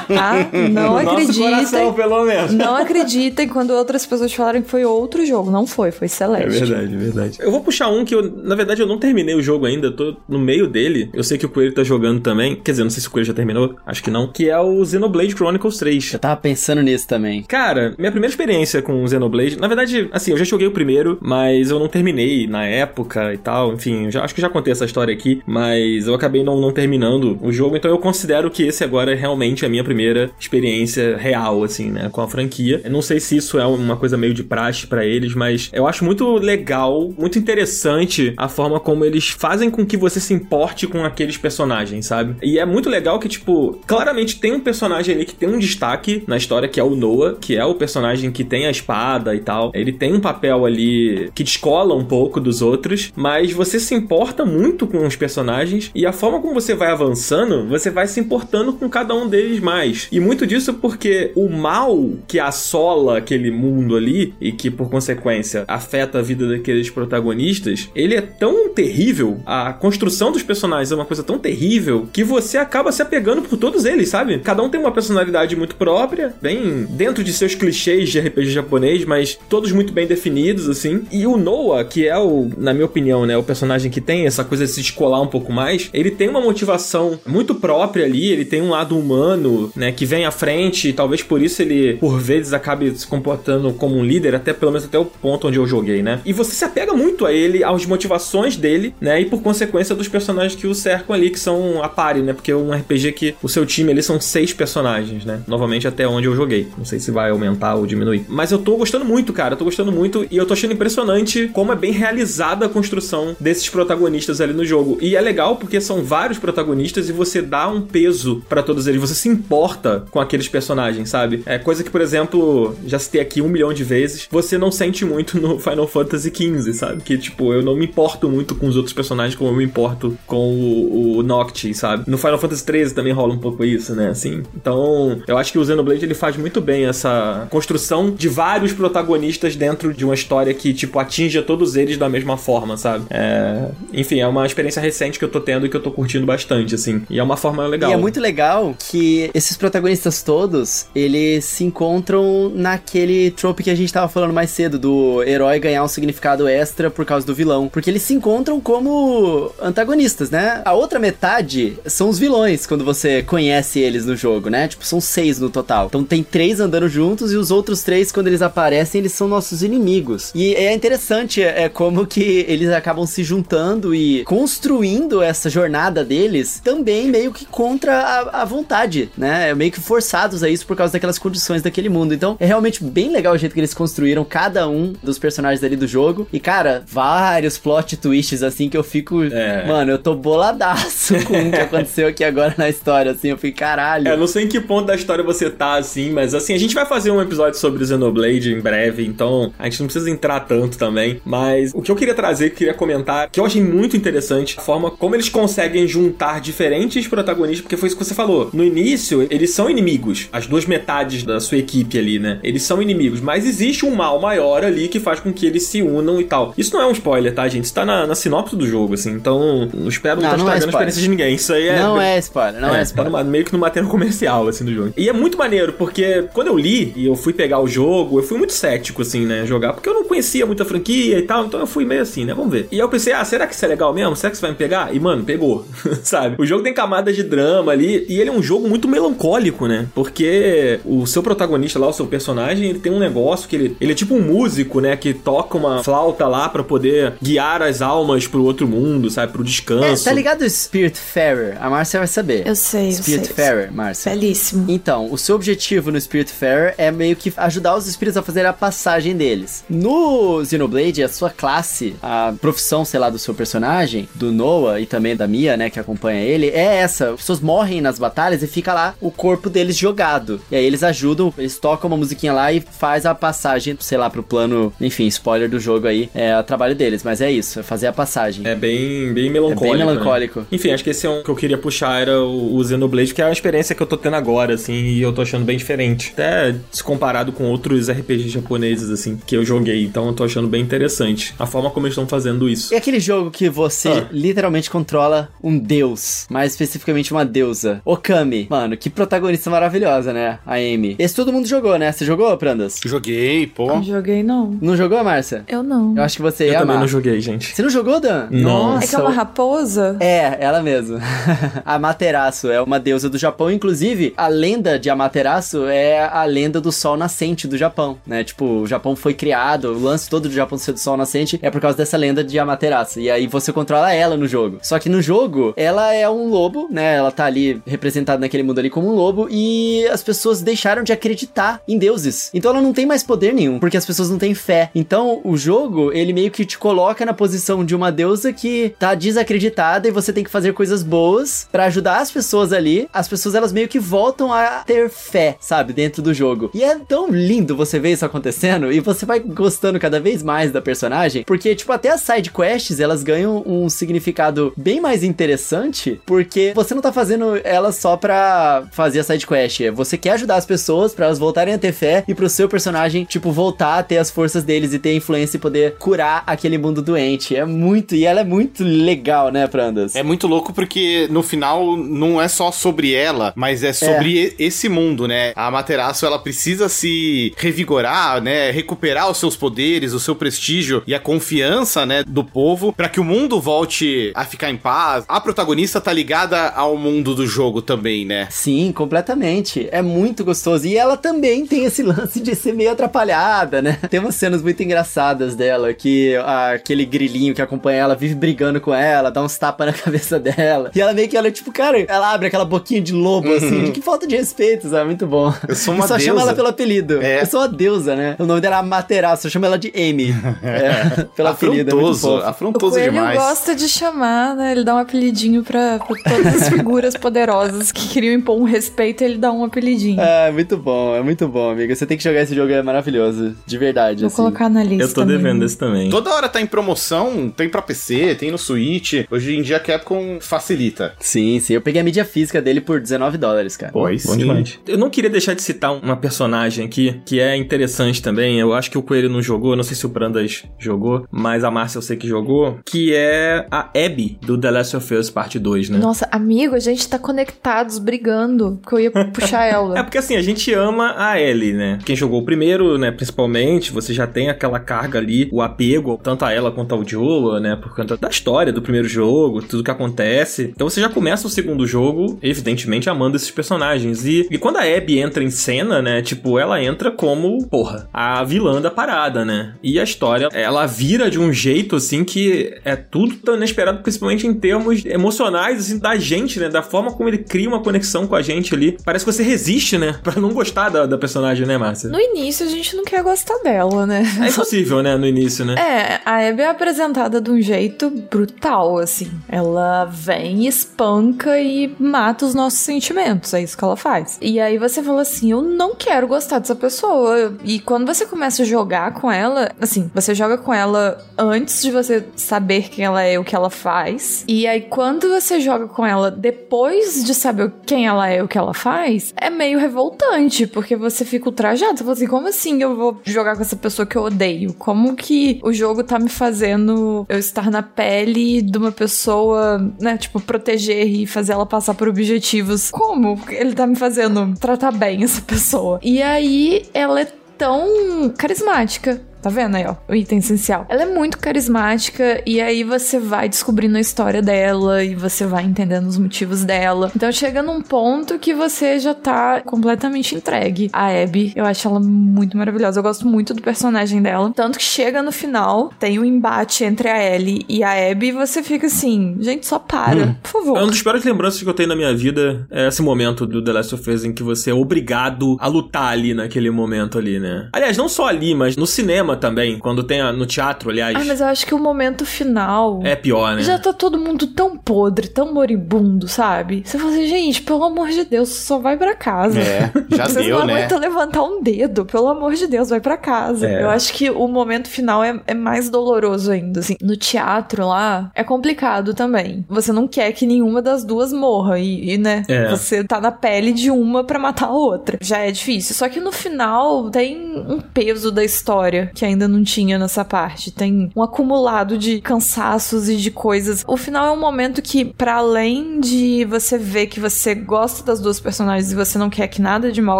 Speaker 3: Tá? Não
Speaker 1: nosso coração,
Speaker 3: acreditem.
Speaker 1: pelo menos.
Speaker 3: Não acreditem quando outras pessoas falaram que foi outro jogo. Não foi, foi Celeste.
Speaker 1: É verdade, é verdade. Eu vou puxar um que eu, na verdade, eu não terminei o jogo ainda, eu tô no meio dele. Eu sei que o Coelho tá jogando também. Quer dizer, não sei se o Coelho já terminou, acho que não. Que é o Xenoblade Chronicles 3.
Speaker 2: Eu tava pensando nisso também.
Speaker 1: Cara, minha primeira experiência com o Xenoblade, na verdade, assim, eu já joguei o primeiro, mas eu não terminei na época e tal. Enfim, eu já, acho que já contei essa história aqui, mas eu acabei não, não terminando o jogo, então eu considero que esse agora é realmente a minha primeira experiência real, assim, né, com a franquia. Eu não sei se isso é uma coisa meio de praxe pra eles, mas eu acho muito legal, muito interessante a forma como eles fazem com que você se importe com aqueles personagens, sabe? E é muito legal que, tipo, claramente tem um personagem ali que tem um destaque na história, que é o Noah, que é o personagem que tem a espada e tal. Ele tem um papel ali que descola um pouco dos outros, mas você se importa muito com os personagens e a forma como você vai avançando, você vai se importando com cada um deles mais. E muito disso porque o mal que assola aquele mundo ali e que por consequência afeta a vida daqueles protagonistas, ele é tão terrível, a construção dos personagens é uma coisa tão terrível que você acaba se apegando por todos eles, sabe? Cada um tem uma personalidade muito própria, bem dentro de seus clichês de RPG japonês, mas todos muito bem definidos assim. E o Noah, que é o, na minha opinião, né, o personagem que tem essa coisa de se descolar um pouco mais, ele tem uma motivação muito própria ali, ele tem um lado humano, né, que vem à frente, e talvez por isso ele por vezes acabe se comportando como um líder, até pelo menos até o ponto onde eu joguei, né? E você se apega muito a ele, às motivações dele, né? E por consequência dos personagens que o cercam ali, que são a pare, né? Porque é um RPG que o seu time ali são seis personagens, né? Novamente até onde eu joguei. Não sei se vai aumentar ou diminuir. Mas eu tô gostando muito, cara. Eu tô gostando muito e eu tô achando impressionante como é bem realizada a construção desses protagonistas ali no jogo. E é legal porque são vários protagonistas e você dá um peso pra todos eles. Você se importa com aqueles personagens, sabe? É coisa que, por exemplo, já citei aqui um milhão de vezes, você não sente muito no Final Fantasy XV, sabe? Que, tipo, eu não me importo muito com os outros personagens como eu me importo com o, o Noctis, sabe? No Final Fantasy XIII também rola um pouco isso, né? Assim. Então, eu acho que o Xenoblade ele faz muito bem essa construção de vários protagonistas dentro de uma história que, tipo, atinja todos eles da mesma forma, sabe? É... Enfim, é uma experiência recente que eu tô tendo e que eu tô curtindo bastante, assim. E é uma forma legal.
Speaker 2: E é muito legal que esses protagonistas todos, eles se encontram naquele trope que a gente tava falando mais cedo, do herói ganhar um significado extra por causa do vilão. Porque eles se encontram como antagonistas, né? A outra metade são os vilões, quando você conhece eles no jogo, né? Tipo, são seis no total. Então tem três andando juntos e os outros três, quando eles aparecem, eles são nossos inimigos. E é interessante, é como que eles acabam se juntando e construindo essa jornada deles também meio que contra a, a vontade, né? É meio que forçados a isso por causa daquelas condições daquele mundo. Então é realmente bem legal o jeito que eles construíram cada um dos personagens ali do jogo. E cara, vários plot twists assim que eu fico.
Speaker 1: É.
Speaker 2: Mano, eu tô boladaço com o que aconteceu aqui agora na história, assim. Eu fiquei, caralho.
Speaker 1: É, eu não sei em que ponto da história você tá, assim, mas assim, a gente vai fazer um episódio sobre o Xenoblade em breve, então a gente não precisa entrar tanto também. Mas o que eu queria trazer, queria comentar, que eu achei muito interessante, a forma como eles conseguem juntar diferentes protagonistas, porque foi isso que você falou. No início, eles são inimigos, as duas metades da sua equipe ali, né? Eles são inimigos, mas existe um mal maior ali que faz com que eles se unam e tal. Isso não é um spoiler, tá, gente? Isso tá na, na sinopse do jogo, assim, então não espero não,
Speaker 2: Não,
Speaker 1: estar
Speaker 2: não é
Speaker 1: estragando a
Speaker 2: spoiler.
Speaker 1: experiência de ninguém. Isso aí é.
Speaker 2: Não é spoiler, não é,
Speaker 1: tá
Speaker 2: spoiler.
Speaker 1: numa- meio que no material comercial, assim, do jogo. E é muito maneiro, porque quando eu li e eu fui pegar o jogo, eu fui muito cético, assim, né, jogar, porque eu não conhecia muita franquia e tal, então eu fui meio assim, né, vamos ver. E aí eu pensei, ah, será que isso é legal mesmo? Será que isso vai me pegar? E, mano, pegou, sabe? O jogo tem camadas de drama ali, e ele é um jogo muito melancólico, né, porque o seu protagonista lá, o seu personagem, ele tem um negócio que ele, ele é tipo um músico, né, que toca uma flauta lá pra poder guiar as almas pro outro outro mundo, sabe? Pro descanso.
Speaker 2: É, tá ligado o Spiritfarer? A Márcia vai saber.
Speaker 3: Eu sei, eu sei.
Speaker 2: Spiritfarer, Márcia.
Speaker 3: Belíssimo.
Speaker 2: Então, o seu objetivo no Spiritfarer é meio que ajudar os espíritos a fazer a passagem deles. No Xenoblade, a sua classe, a profissão, sei lá, do seu personagem, do Noah e também da Mia, né, que acompanha ele, é essa. As pessoas morrem nas batalhas e fica lá o corpo deles jogado. E aí eles ajudam, eles tocam uma musiquinha lá e faz a passagem, sei lá, pro plano, enfim, spoiler do jogo aí, é o trabalho deles, mas é isso, é fazer a passagem.
Speaker 1: É bem, bem melancólico.
Speaker 2: É bem
Speaker 1: né?
Speaker 2: melancólico.
Speaker 1: Enfim, acho que esse é um que eu queria puxar, era o, o Xenoblade, que é uma experiência que eu tô tendo agora, assim, e eu tô achando bem diferente. Até se comparado com outros RPGs japoneses, assim, que eu joguei. Então eu tô achando bem interessante a forma como eles estão fazendo isso.
Speaker 2: E aquele jogo que você
Speaker 1: Ah.
Speaker 2: literalmente controla um deus, mais especificamente uma deusa, Okami. Mano, que protagonista maravilhosa, né? A Amy. Esse todo mundo jogou, né? Você jogou, Prandas?
Speaker 5: Joguei, pô.
Speaker 3: Não joguei, não.
Speaker 2: Não jogou, Márcia?
Speaker 3: Eu não.
Speaker 2: Eu acho que você
Speaker 1: Eu
Speaker 2: ia
Speaker 1: também
Speaker 2: amar.
Speaker 1: não joguei, gente.
Speaker 2: Você não jogou, Dan?
Speaker 1: Não.
Speaker 2: Nossa.
Speaker 3: É que é uma raposa?
Speaker 2: É, ela mesma. a Materaço é uma deusa do Japão. Inclusive, a lenda de Amaterasu é a lenda do sol nascente do Japão, né? Tipo, o Japão foi criado, o lance todo do Japão ser do sol nascente é por causa dessa lenda de Amaterasu. E aí você controla ela no jogo. Só que no jogo, ela é um lobo, né? Ela tá ali representada naquele mundo ali como um lobo e as pessoas deixaram de acreditar em deuses. Então ela não tem mais poder nenhum, porque as pessoas não têm fé. Então o jogo, ele meio que te coloca na posição de uma deusa que tá desacreditada e você tem que fazer coisas boas pra ajudar as pessoas ali. As pessoas elas meio que voltam a ter fé, sabe, dentro do jogo. E é tão lindo você ver isso acontecendo e você vai gostando cada vez mais da personagem, porque tipo até as side quests, elas ganham um significado bem mais interessante, porque você não tá fazendo elas só pra fazer a side quest, você quer ajudar as pessoas pra elas voltarem a ter fé e pro seu personagem, tipo, voltar a ter as forças deles e ter influência e poder curar aquele mundo doente. É muito, e ela é muito legal, né, Prandas?
Speaker 5: É muito louco porque no final não é só sobre ela, mas é sobre e- esse mundo, né? A Materaço ela precisa se revigorar, né? Recuperar os seus poderes, o seu prestígio e a confiança, né, do povo para que o mundo volte a ficar em paz. A protagonista tá ligada ao mundo do jogo também, né?
Speaker 2: Sim, completamente. É muito gostoso. E ela também tem esse lance de ser meio atrapalhada, né? Tem umas cenas muito engraçadas dela, que ah, aquele grilinho que acompanha ela vive brigando com ela, dá uns tapas na cabeça dela. E ela meio que, ela, tipo, cara, ela abre aquela boquinha de lobo, assim. Que falta de respeito, sabe? Muito bom.
Speaker 5: Eu sou uma
Speaker 2: e só chama
Speaker 5: deusa.
Speaker 2: ela pelo apelido.
Speaker 5: É.
Speaker 2: Eu sou uma deusa, né? O nome dela é Materaço, eu chamo ela de Amy. é, pelo apelido. É
Speaker 5: afrontoso.
Speaker 3: O
Speaker 5: afrontoso
Speaker 3: Coelho
Speaker 5: demais.
Speaker 3: gosta de chamar, né? Ele dá um apelidinho pra, pra todas as figuras poderosas que queriam impor um respeito, ele dá um apelidinho.
Speaker 2: É, muito bom, é muito bom, amiga. Você tem que jogar esse jogo, é maravilhoso. De verdade,
Speaker 3: Vou
Speaker 2: assim.
Speaker 3: Colocar na lista.
Speaker 1: Eu tô
Speaker 3: também.
Speaker 1: devendo esse também.
Speaker 5: Toda hora tá em promoção, tem pra PC, tem no Switch. Hoje em dia a Capcom facilita.
Speaker 2: Sim, sim. Eu peguei a mídia física dele por 19 dólares, cara.
Speaker 5: Pô, aí
Speaker 1: Bom
Speaker 5: sim.
Speaker 1: demais. Eu não queria deixar de citar uma personagem aqui que é interessante também. Eu acho que o Coelho não jogou, não sei se o Brandas jogou, mas a Márcia eu sei que jogou, que é a Abby do The Last of Us Parte 2, né?
Speaker 3: Nossa, amigo, a gente tá conectados, brigando, porque eu ia puxar
Speaker 1: É
Speaker 3: ela.
Speaker 1: porque assim, a gente ama a Ellie, né? Quem jogou o primeiro, né, principalmente, você já tem aquela carga ali, o apego, tanto a ela quanto ao Joel, né? Por conta da história do primeiro jogo, tudo que acontece. Então você já começa o segundo jogo, evidentemente, amando esses personagens. E, e quando a Abby entra em cena, né? Tipo, ela entra como, porra, a vilã da parada, né? E a história, ela vira de um jeito, assim, que é tudo tão inesperado, principalmente em termos emocionais, assim, da gente, né? Da forma como ele cria uma conexão com a gente ali. Parece que você resiste, né? Pra não gostar da, da personagem, né, Márcia?
Speaker 3: No início a gente não quer gostar dela, né?
Speaker 1: É impossível, né? No início, né?
Speaker 3: É, a Abby é apresentada de um jeito brutal, assim. Ela vem, espanca e mata os nossos sentimentos. É isso que ela faz. E aí você fala assim: eu não quero gostar dessa pessoa. E quando você começa a jogar com ela, assim, você joga com ela antes de você saber quem ela é o que ela faz. E aí quando você joga com ela depois de saber quem ela é o que ela faz, é meio revoltante, porque você fica ultrajado. Você fala assim: como assim eu vou jogar com essa pessoa que eu odeio? Como que o jogo tá me fazendo eu estar na pele de uma pessoa, né? Tipo, proteger e fazer ela passar por objetivos. Como ele tá me fazendo tratar bem essa pessoa? E aí ela é tão carismática. Tá vendo aí, ó? O item essencial. Ela é muito carismática e aí você vai descobrindo a história dela e você vai entendendo os motivos dela. Então chega num ponto que você já tá completamente entregue. A Abby, eu acho ela muito maravilhosa. Eu gosto muito do personagem dela. Tanto que chega no final, tem um embate entre a Ellie e a Abby e você fica assim, gente, só para, por favor.
Speaker 1: É uma das piores lembranças que eu tenho na minha vida é esse momento do The Last of Us em que você é obrigado a lutar ali naquele momento ali, né? Aliás, não só ali, mas no cinema também, quando tem a, no teatro, aliás.
Speaker 3: Ah, mas eu acho que o momento final.
Speaker 1: É pior, né?
Speaker 3: Já tá todo mundo tão podre, tão moribundo, sabe? Você fala assim, gente, pelo amor de Deus, só vai pra casa.
Speaker 5: É, já
Speaker 3: Vocês
Speaker 5: deu,
Speaker 3: não
Speaker 5: né?
Speaker 3: aguentam levantar um dedo, pelo amor de Deus, vai pra casa.
Speaker 1: É.
Speaker 3: Eu acho que o momento final é, é mais doloroso ainda, assim. No teatro lá, é complicado também. Você não quer que nenhuma das duas morra e, e, né,
Speaker 1: É.
Speaker 3: você tá na pele de uma pra matar a outra. Já é difícil. Só que no final tem um peso da história que ainda não tinha nessa parte. Tem um acumulado de cansaços e de coisas. O final é um momento que, para além de você ver que você gosta das duas personagens e você não quer que nada de mal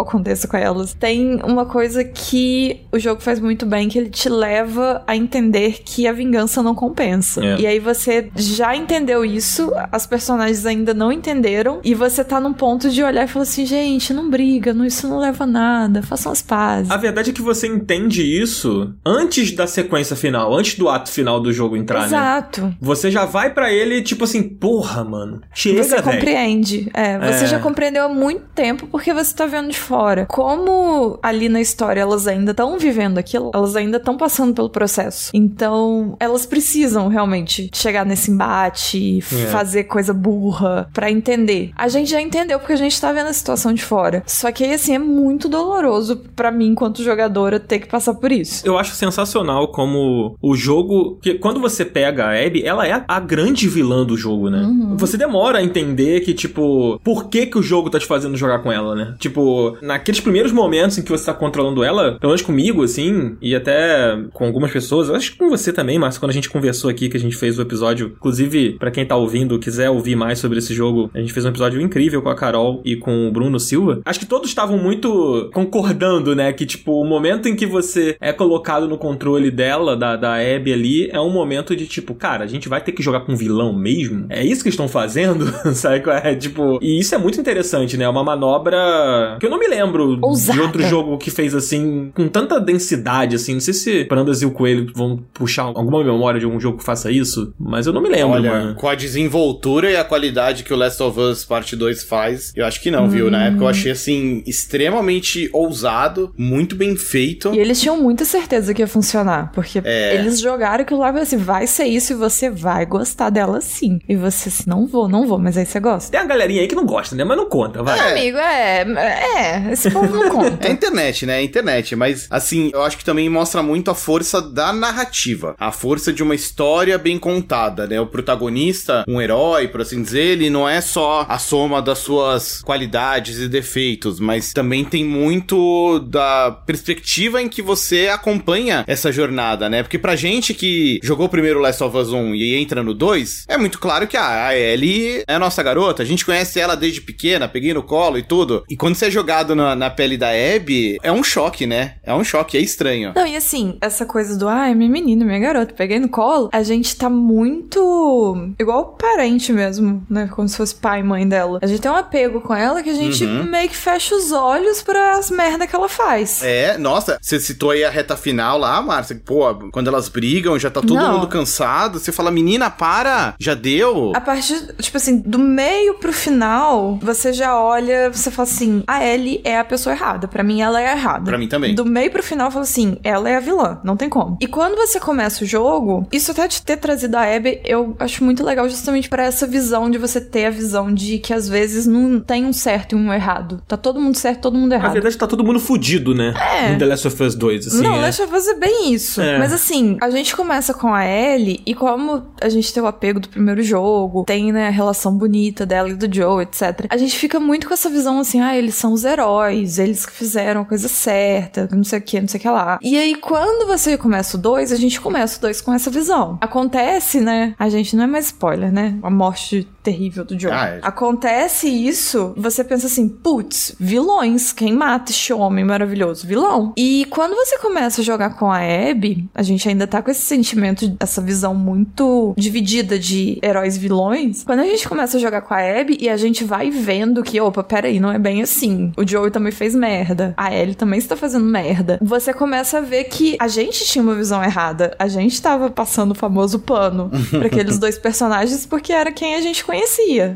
Speaker 3: aconteça com elas, tem uma coisa que o jogo faz muito bem, que ele te leva a entender que a vingança não compensa.
Speaker 1: É.
Speaker 3: E aí você já entendeu isso, as personagens ainda não entenderam, e você tá num ponto de olhar e falar assim, gente, não briga, não, isso não leva a nada, façam as pazes.
Speaker 1: A verdade é que você entende isso antes da sequência final, antes do ato final do jogo entrar, né?
Speaker 3: Exato.
Speaker 1: Você já vai pra ele, tipo assim, porra, mano. Chega,
Speaker 3: Você compreende. É, você
Speaker 1: É.
Speaker 3: já compreendeu há muito tempo porque você tá vendo de fora. Como ali na história elas ainda estão vivendo aquilo, elas ainda estão passando pelo processo. Então, elas precisam realmente chegar nesse embate,
Speaker 1: É.
Speaker 3: fazer coisa burra pra entender. A gente já entendeu porque a gente tá vendo a situação de fora. Só que aí, assim, é muito doloroso pra mim, enquanto jogadora, ter que passar por isso.
Speaker 1: Eu acho sensacional como o jogo. Que quando você pega a Abby, ela é a grande vilã do jogo, né? Você demora a entender que, tipo, por que, que o jogo tá te fazendo jogar com ela, né? Tipo, naqueles primeiros momentos em que você tá controlando ela, pelo menos comigo, assim, e até com algumas pessoas, eu acho que com você também, Márcio, quando a gente conversou aqui, que a gente fez o episódio, inclusive, pra quem tá ouvindo, quiser ouvir mais sobre esse jogo, a gente fez um episódio incrível com a Carol e com o Bruno Silva. Acho que todos estavam muito concordando, né? Que, tipo, o momento em que você é colocado no controle dela, da, da Abby ali, é um momento de, tipo, cara, a gente vai ter que jogar com um vilão mesmo? É isso que estão fazendo? Sabe qual é? Tipo, e isso é muito interessante, né? É uma manobra que eu não me lembro de
Speaker 3: Ousada.
Speaker 1: outro jogo que fez assim, com tanta densidade, assim. Não sei se Prandas e o Coelho vão puxar alguma memória de algum jogo que faça isso, mas eu não me lembro,
Speaker 5: Olha,
Speaker 1: mano.
Speaker 5: com a desenvoltura e a qualidade que o Last of Us Parte 2 faz, eu acho que não, viu? Na época eu achei, assim, extremamente ousado, muito bem feito.
Speaker 3: E eles tinham muita certeza que ia funcionar, porque
Speaker 5: É.
Speaker 3: eles jogaram aquilo lá e falaram assim, vai ser isso e você vai gostar dela sim. E você assim, não vou, não vou, mas aí você gosta.
Speaker 1: Tem a galerinha aí que não gosta, né? Mas não conta, vai.
Speaker 5: É.
Speaker 3: Amigo, é, é, esse povo não
Speaker 5: É
Speaker 3: conta.
Speaker 5: a internet, né? É a internet. Mas, assim, eu acho que também mostra muito a força da narrativa. A força de uma história bem contada, né? O protagonista, um herói, por assim dizer, ele não é só a soma das suas qualidades e defeitos, mas também tem muito da perspectiva em que você acompanha essa jornada, né? Porque pra gente que jogou o primeiro Last of Us 1 e entra no 2, é muito claro que a Ellie é a nossa garota. A gente conhece ela desde pequena, peguei no colo e tudo. E quando você é jogado na, na pele da Abby, é um choque, né? É um choque, é estranho.
Speaker 3: Não, e assim, essa coisa do, ai, minha menina, minha garota, peguei no colo, a gente tá muito igual parente mesmo, né? Como se fosse pai e mãe dela. A gente tem um apego com ela que a gente meio que fecha os olhos para as merda que ela faz.
Speaker 5: É, nossa, você citou aí a reta final lá, Márcia. Pô, quando elas brigam, já tá todo
Speaker 3: Não.
Speaker 5: mundo cansado. Você fala, menina, para, já deu.
Speaker 3: A partir, tipo assim, do meio pro final, você já olha, você fala assim, a Ellie é a pessoa errada. Pra mim, ela é a errada.
Speaker 5: Pra mim também.
Speaker 3: Do meio pro final, eu falo assim, ela é a vilã, não tem como. E quando você começa o jogo, isso até de ter trazido a Abby, eu acho muito legal justamente pra essa visão de você ter a visão de que às vezes não tem um certo e um errado. Tá todo mundo certo, todo mundo
Speaker 1: Na
Speaker 3: errado.
Speaker 1: verdade, tá todo mundo fudido, né?
Speaker 3: É.
Speaker 1: No The Last of Us 2, assim.
Speaker 3: não,
Speaker 1: é.
Speaker 3: Of Us é bem isso.
Speaker 1: É.
Speaker 3: Mas assim, a gente começa com a Ellie e como a gente tem o apego do primeiro jogo, tem, né, a relação bonita dela e do Joe, etc. A gente fica muito com essa visão assim, ah, eles são os heróis, eles que fizeram a coisa certa, não sei o que, não sei o que lá. E aí, quando você começa o 2, a gente começa o 2 com essa visão. Acontece, né, a gente não é mais spoiler, né, a morte terrível do jogo.
Speaker 5: Ah, é.
Speaker 3: Acontece isso, você pensa assim, putz, vilões, quem mata este homem maravilhoso? Vilão. E quando você começa a jogar com a Abby, a gente ainda tá com esse sentimento, essa visão muito dividida de heróis vilões. Quando a gente começa a jogar com a Abby e a gente vai vendo que, opa, peraí, não é bem assim. O Joey também fez merda. A Ellie também está fazendo merda. Você começa a ver que a gente tinha uma visão errada. A gente tava passando o famoso pano pra aqueles dois personagens porque era quem a gente conhecia.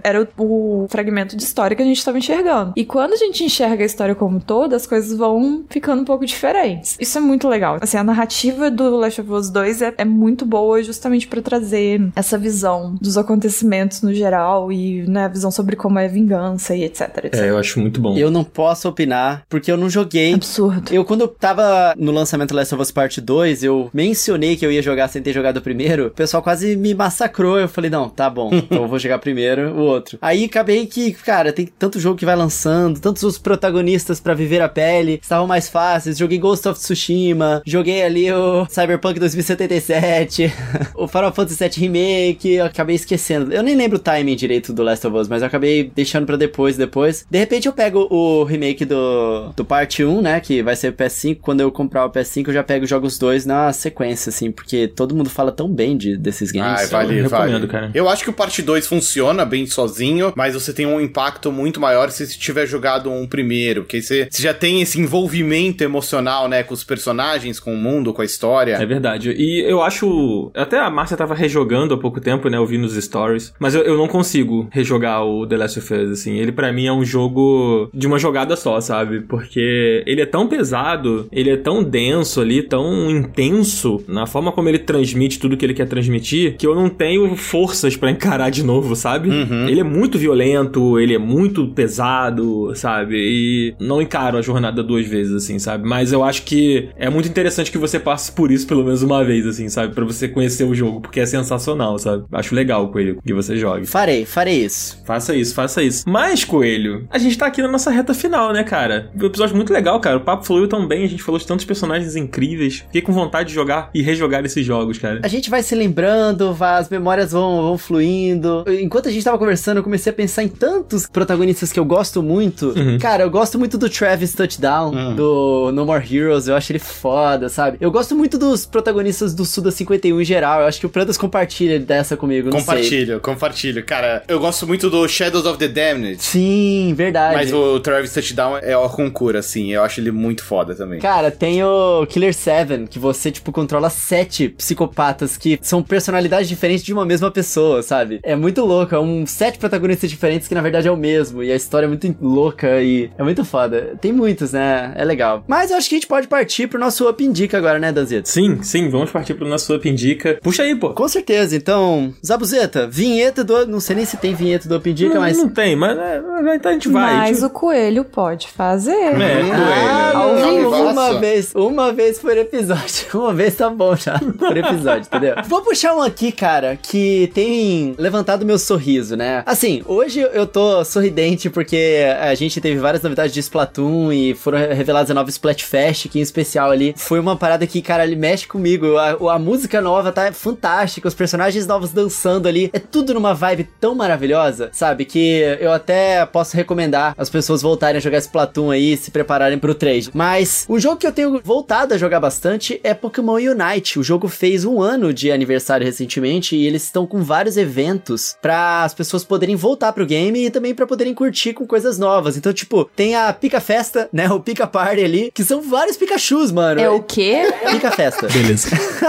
Speaker 3: Era o, o fragmento de história que a gente tava enxergando. E quando a gente enxerga a história como um todo, as coisas vão ficando um pouco diferentes. Isso é muito legal. Assim, a narrativa do Last of Us 2 é, é muito boa justamente pra trazer essa visão dos acontecimentos no geral e né, a visão sobre como é vingança e etc, etc.
Speaker 1: É, eu acho muito bom.
Speaker 2: Eu não posso opinar, porque eu não joguei.
Speaker 3: Absurdo.
Speaker 2: Eu, quando eu tava no lançamento do Last of Us Part 2, eu mencionei que eu ia jogar sem ter jogado o primeiro. O pessoal quase me massacrou. Eu falei, não, tá bom, então eu vou jogar primeiro o outro. Aí acabei que, cara, tem tanto jogo que vai lançando, tantos os protagonistas pra viver a pele, estavam mais fáceis. Joguei Ghost of Tsushima, joguei ali o Cyberpunk 2077, o Final Fantasy VII Remake, eu acabei esquecendo. Eu nem lembro o timing direito do Last of Us, mas eu acabei deixando pra depois, depois. De repente eu pego o remake do, do Parte 1, né, que vai ser o PS5. Quando eu comprar o PS5, eu já pego os jogos dois na sequência, assim, porque todo mundo fala tão bem de, desses games.
Speaker 5: Ai, vale,
Speaker 1: eu
Speaker 5: vale.
Speaker 1: cara.
Speaker 5: Eu acho que o parte 2 funciona bem sozinho, mas você tem um impacto muito maior se você tiver jogado um primeiro, porque você, você já tem esse envolvimento emocional, né, com os personagens, com o mundo, com a história.
Speaker 1: É verdade. E eu acho. Até a Márcia tava rejogando há pouco tempo, né? Eu vi nos stories. Mas eu, eu não consigo rejogar o The Last of Us, assim. Ele pra mim é um jogo de uma jogada só, sabe? Porque ele é tão pesado, ele é tão denso ali, tão intenso na forma como ele transmite tudo que ele quer transmitir, que eu não tenho forças pra encarar de novo, sabe? Ele é muito violento, ele é muito pesado, sabe? E não encaro a jornada duas vezes, assim, sabe? Mas eu acho que é muito interessante que você passe por isso pelo menos uma vez, assim, sabe? Pra você conhecer o jogo, porque é sensacional, sabe? Acho legal, Coelho, que você jogue.
Speaker 2: Farei, farei isso.
Speaker 1: Faça isso, faça isso. Mas, Coelho, a gente tá aqui na nossa reta final, né, cara? Um episódio muito legal, cara. O papo fluiu tão bem, a gente falou de tantos personagens incríveis. Fiquei com vontade de jogar e rejogar esses jogos, cara.
Speaker 2: A gente vai se lembrando, as memórias vão, vão fluindo. Enquanto a gente tava conversando, eu comecei a pensar em tantos protagonistas que eu gosto muito.
Speaker 1: Uhum.
Speaker 2: Cara, eu gosto muito do Travis Touchdown, do No More Heroes, eu acho ele foda, sabe? Eu gosto muito dos protagonistas do Suda 51 em geral, eu acho que o Prandas compartilha dessa comigo, não sei.
Speaker 5: Compartilho, compartilho. Cara, eu gosto muito do Shadows of the Damned.
Speaker 2: Sim, verdade.
Speaker 5: Mas o Travis Touchdown é o concura, assim. Eu acho ele muito foda também.
Speaker 2: Cara, tem o Killer 7, que você, tipo, controla sete psicopatas que são personalidades diferentes de uma mesma pessoa, sabe? É muito louco, é um sete protagonistas diferentes que na verdade é o mesmo, e a história é muito louca e é muito foda. Tem muitos, né? É legal. Mas eu acho que a gente pode partir pro nosso Up Indica agora, né, Danzito?
Speaker 1: Sim, sim, vamos partir pro nosso Up Indica. Puxa aí, pô.
Speaker 2: Com certeza, então, Zabuzeta, vinheta do. Não sei nem se tem vinheta do Up Indica,
Speaker 1: não,
Speaker 2: mas.
Speaker 1: não tem, mas é, então a gente vai.
Speaker 3: Mas
Speaker 1: gente-
Speaker 3: o coelho pode fazer.
Speaker 1: É,
Speaker 2: Ah,
Speaker 1: Coelho.
Speaker 2: ao
Speaker 5: Não, nossa.
Speaker 2: uma vez, uma vez por episódio. Uma vez tá bom já, por episódio, entendeu? Vou puxar um aqui, cara, que tem levantado meu sorriso, né? Assim, hoje eu tô sorridente porque a gente teve várias novidades de Splatoon e foram reveladas a nova Splatfest, que em especial ali foi uma parada que, cara, ele mexe comigo. A, a música nova tá fantástica, os personagens novos dançando ali, é tudo numa vibe tão maravilhosa, sabe? Que eu até posso recomendar as pessoas voltarem a jogar Splatoon aí e se prepararem pro trade. Mas o jogo que eu tenho voltado a jogar bastante é Pokémon Unite. O jogo fez um ano de aniversário recentemente e eles estão com vários eventos para as pessoas poderem voltar pro game e também para poderem curtir com coisas novas. Então, tipo, tem a Pica Festa, né? O Pica Party ali, que são vários Pikachus, mano.
Speaker 3: É o quê?
Speaker 2: Pica Festa.
Speaker 1: Beleza.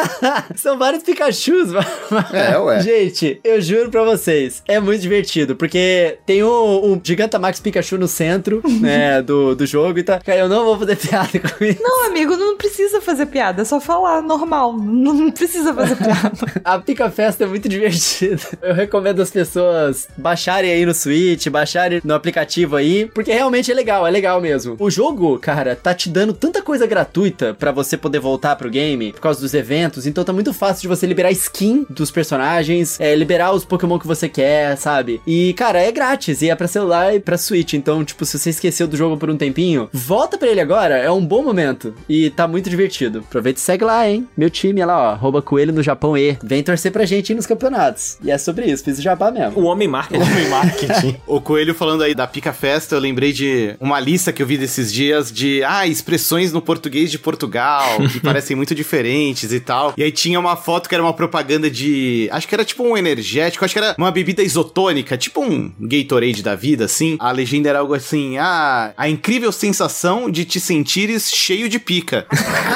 Speaker 2: São vários Pikachus, mano.
Speaker 5: É, ué.
Speaker 2: Gente, eu juro pra vocês, é muito divertido, porque tem um, um Gigantamax Pikachu no centro, né, do, do jogo e tá. Cara, eu não vou fazer piada com isso.
Speaker 3: Não, amigo, não precisa fazer piada, é só falar normal. Não precisa fazer piada.
Speaker 2: A Pica Festa é muito divertida. Eu recomendo as pessoas baixarem aí no Switch, baixarem no aplicativo aí, porque realmente é legal, é legal mesmo. O jogo, cara, tá te dando tanta coisa gratuita pra você poder voltar pro game por causa dos eventos, então tá muito fácil de você liberar skin dos personagens, é, liberar os Pokémon que você quer, sabe? E, cara, é grátis e é pra celular e pra Switch, então, tipo, se você esqueceu do jogo por um tempinho, volta pra ele agora, é um bom momento e tá muito divertido. Aproveita e segue lá, hein? Meu time, olha lá, ó, arroba coelho no Japão E. Vem torcer pra gente aí nos campeonatos. E é sobre isso, fiz o jabá mesmo.
Speaker 1: O homem marketing.
Speaker 5: Homem marketing. o Coelho falando aí da Pica Festa, eu lembrei de uma lista que eu vi desses dias de, ah, expressões no português de Portugal, que parecem muito diferentes e tal. E aí tinha uma foto que era uma propaganda de, acho que era tipo um energético, acho que era uma bebida isotônica, tipo um Gatorade da vida, assim. A legenda era algo assim, ah, a incrível sensação de te sentires cheio de pica.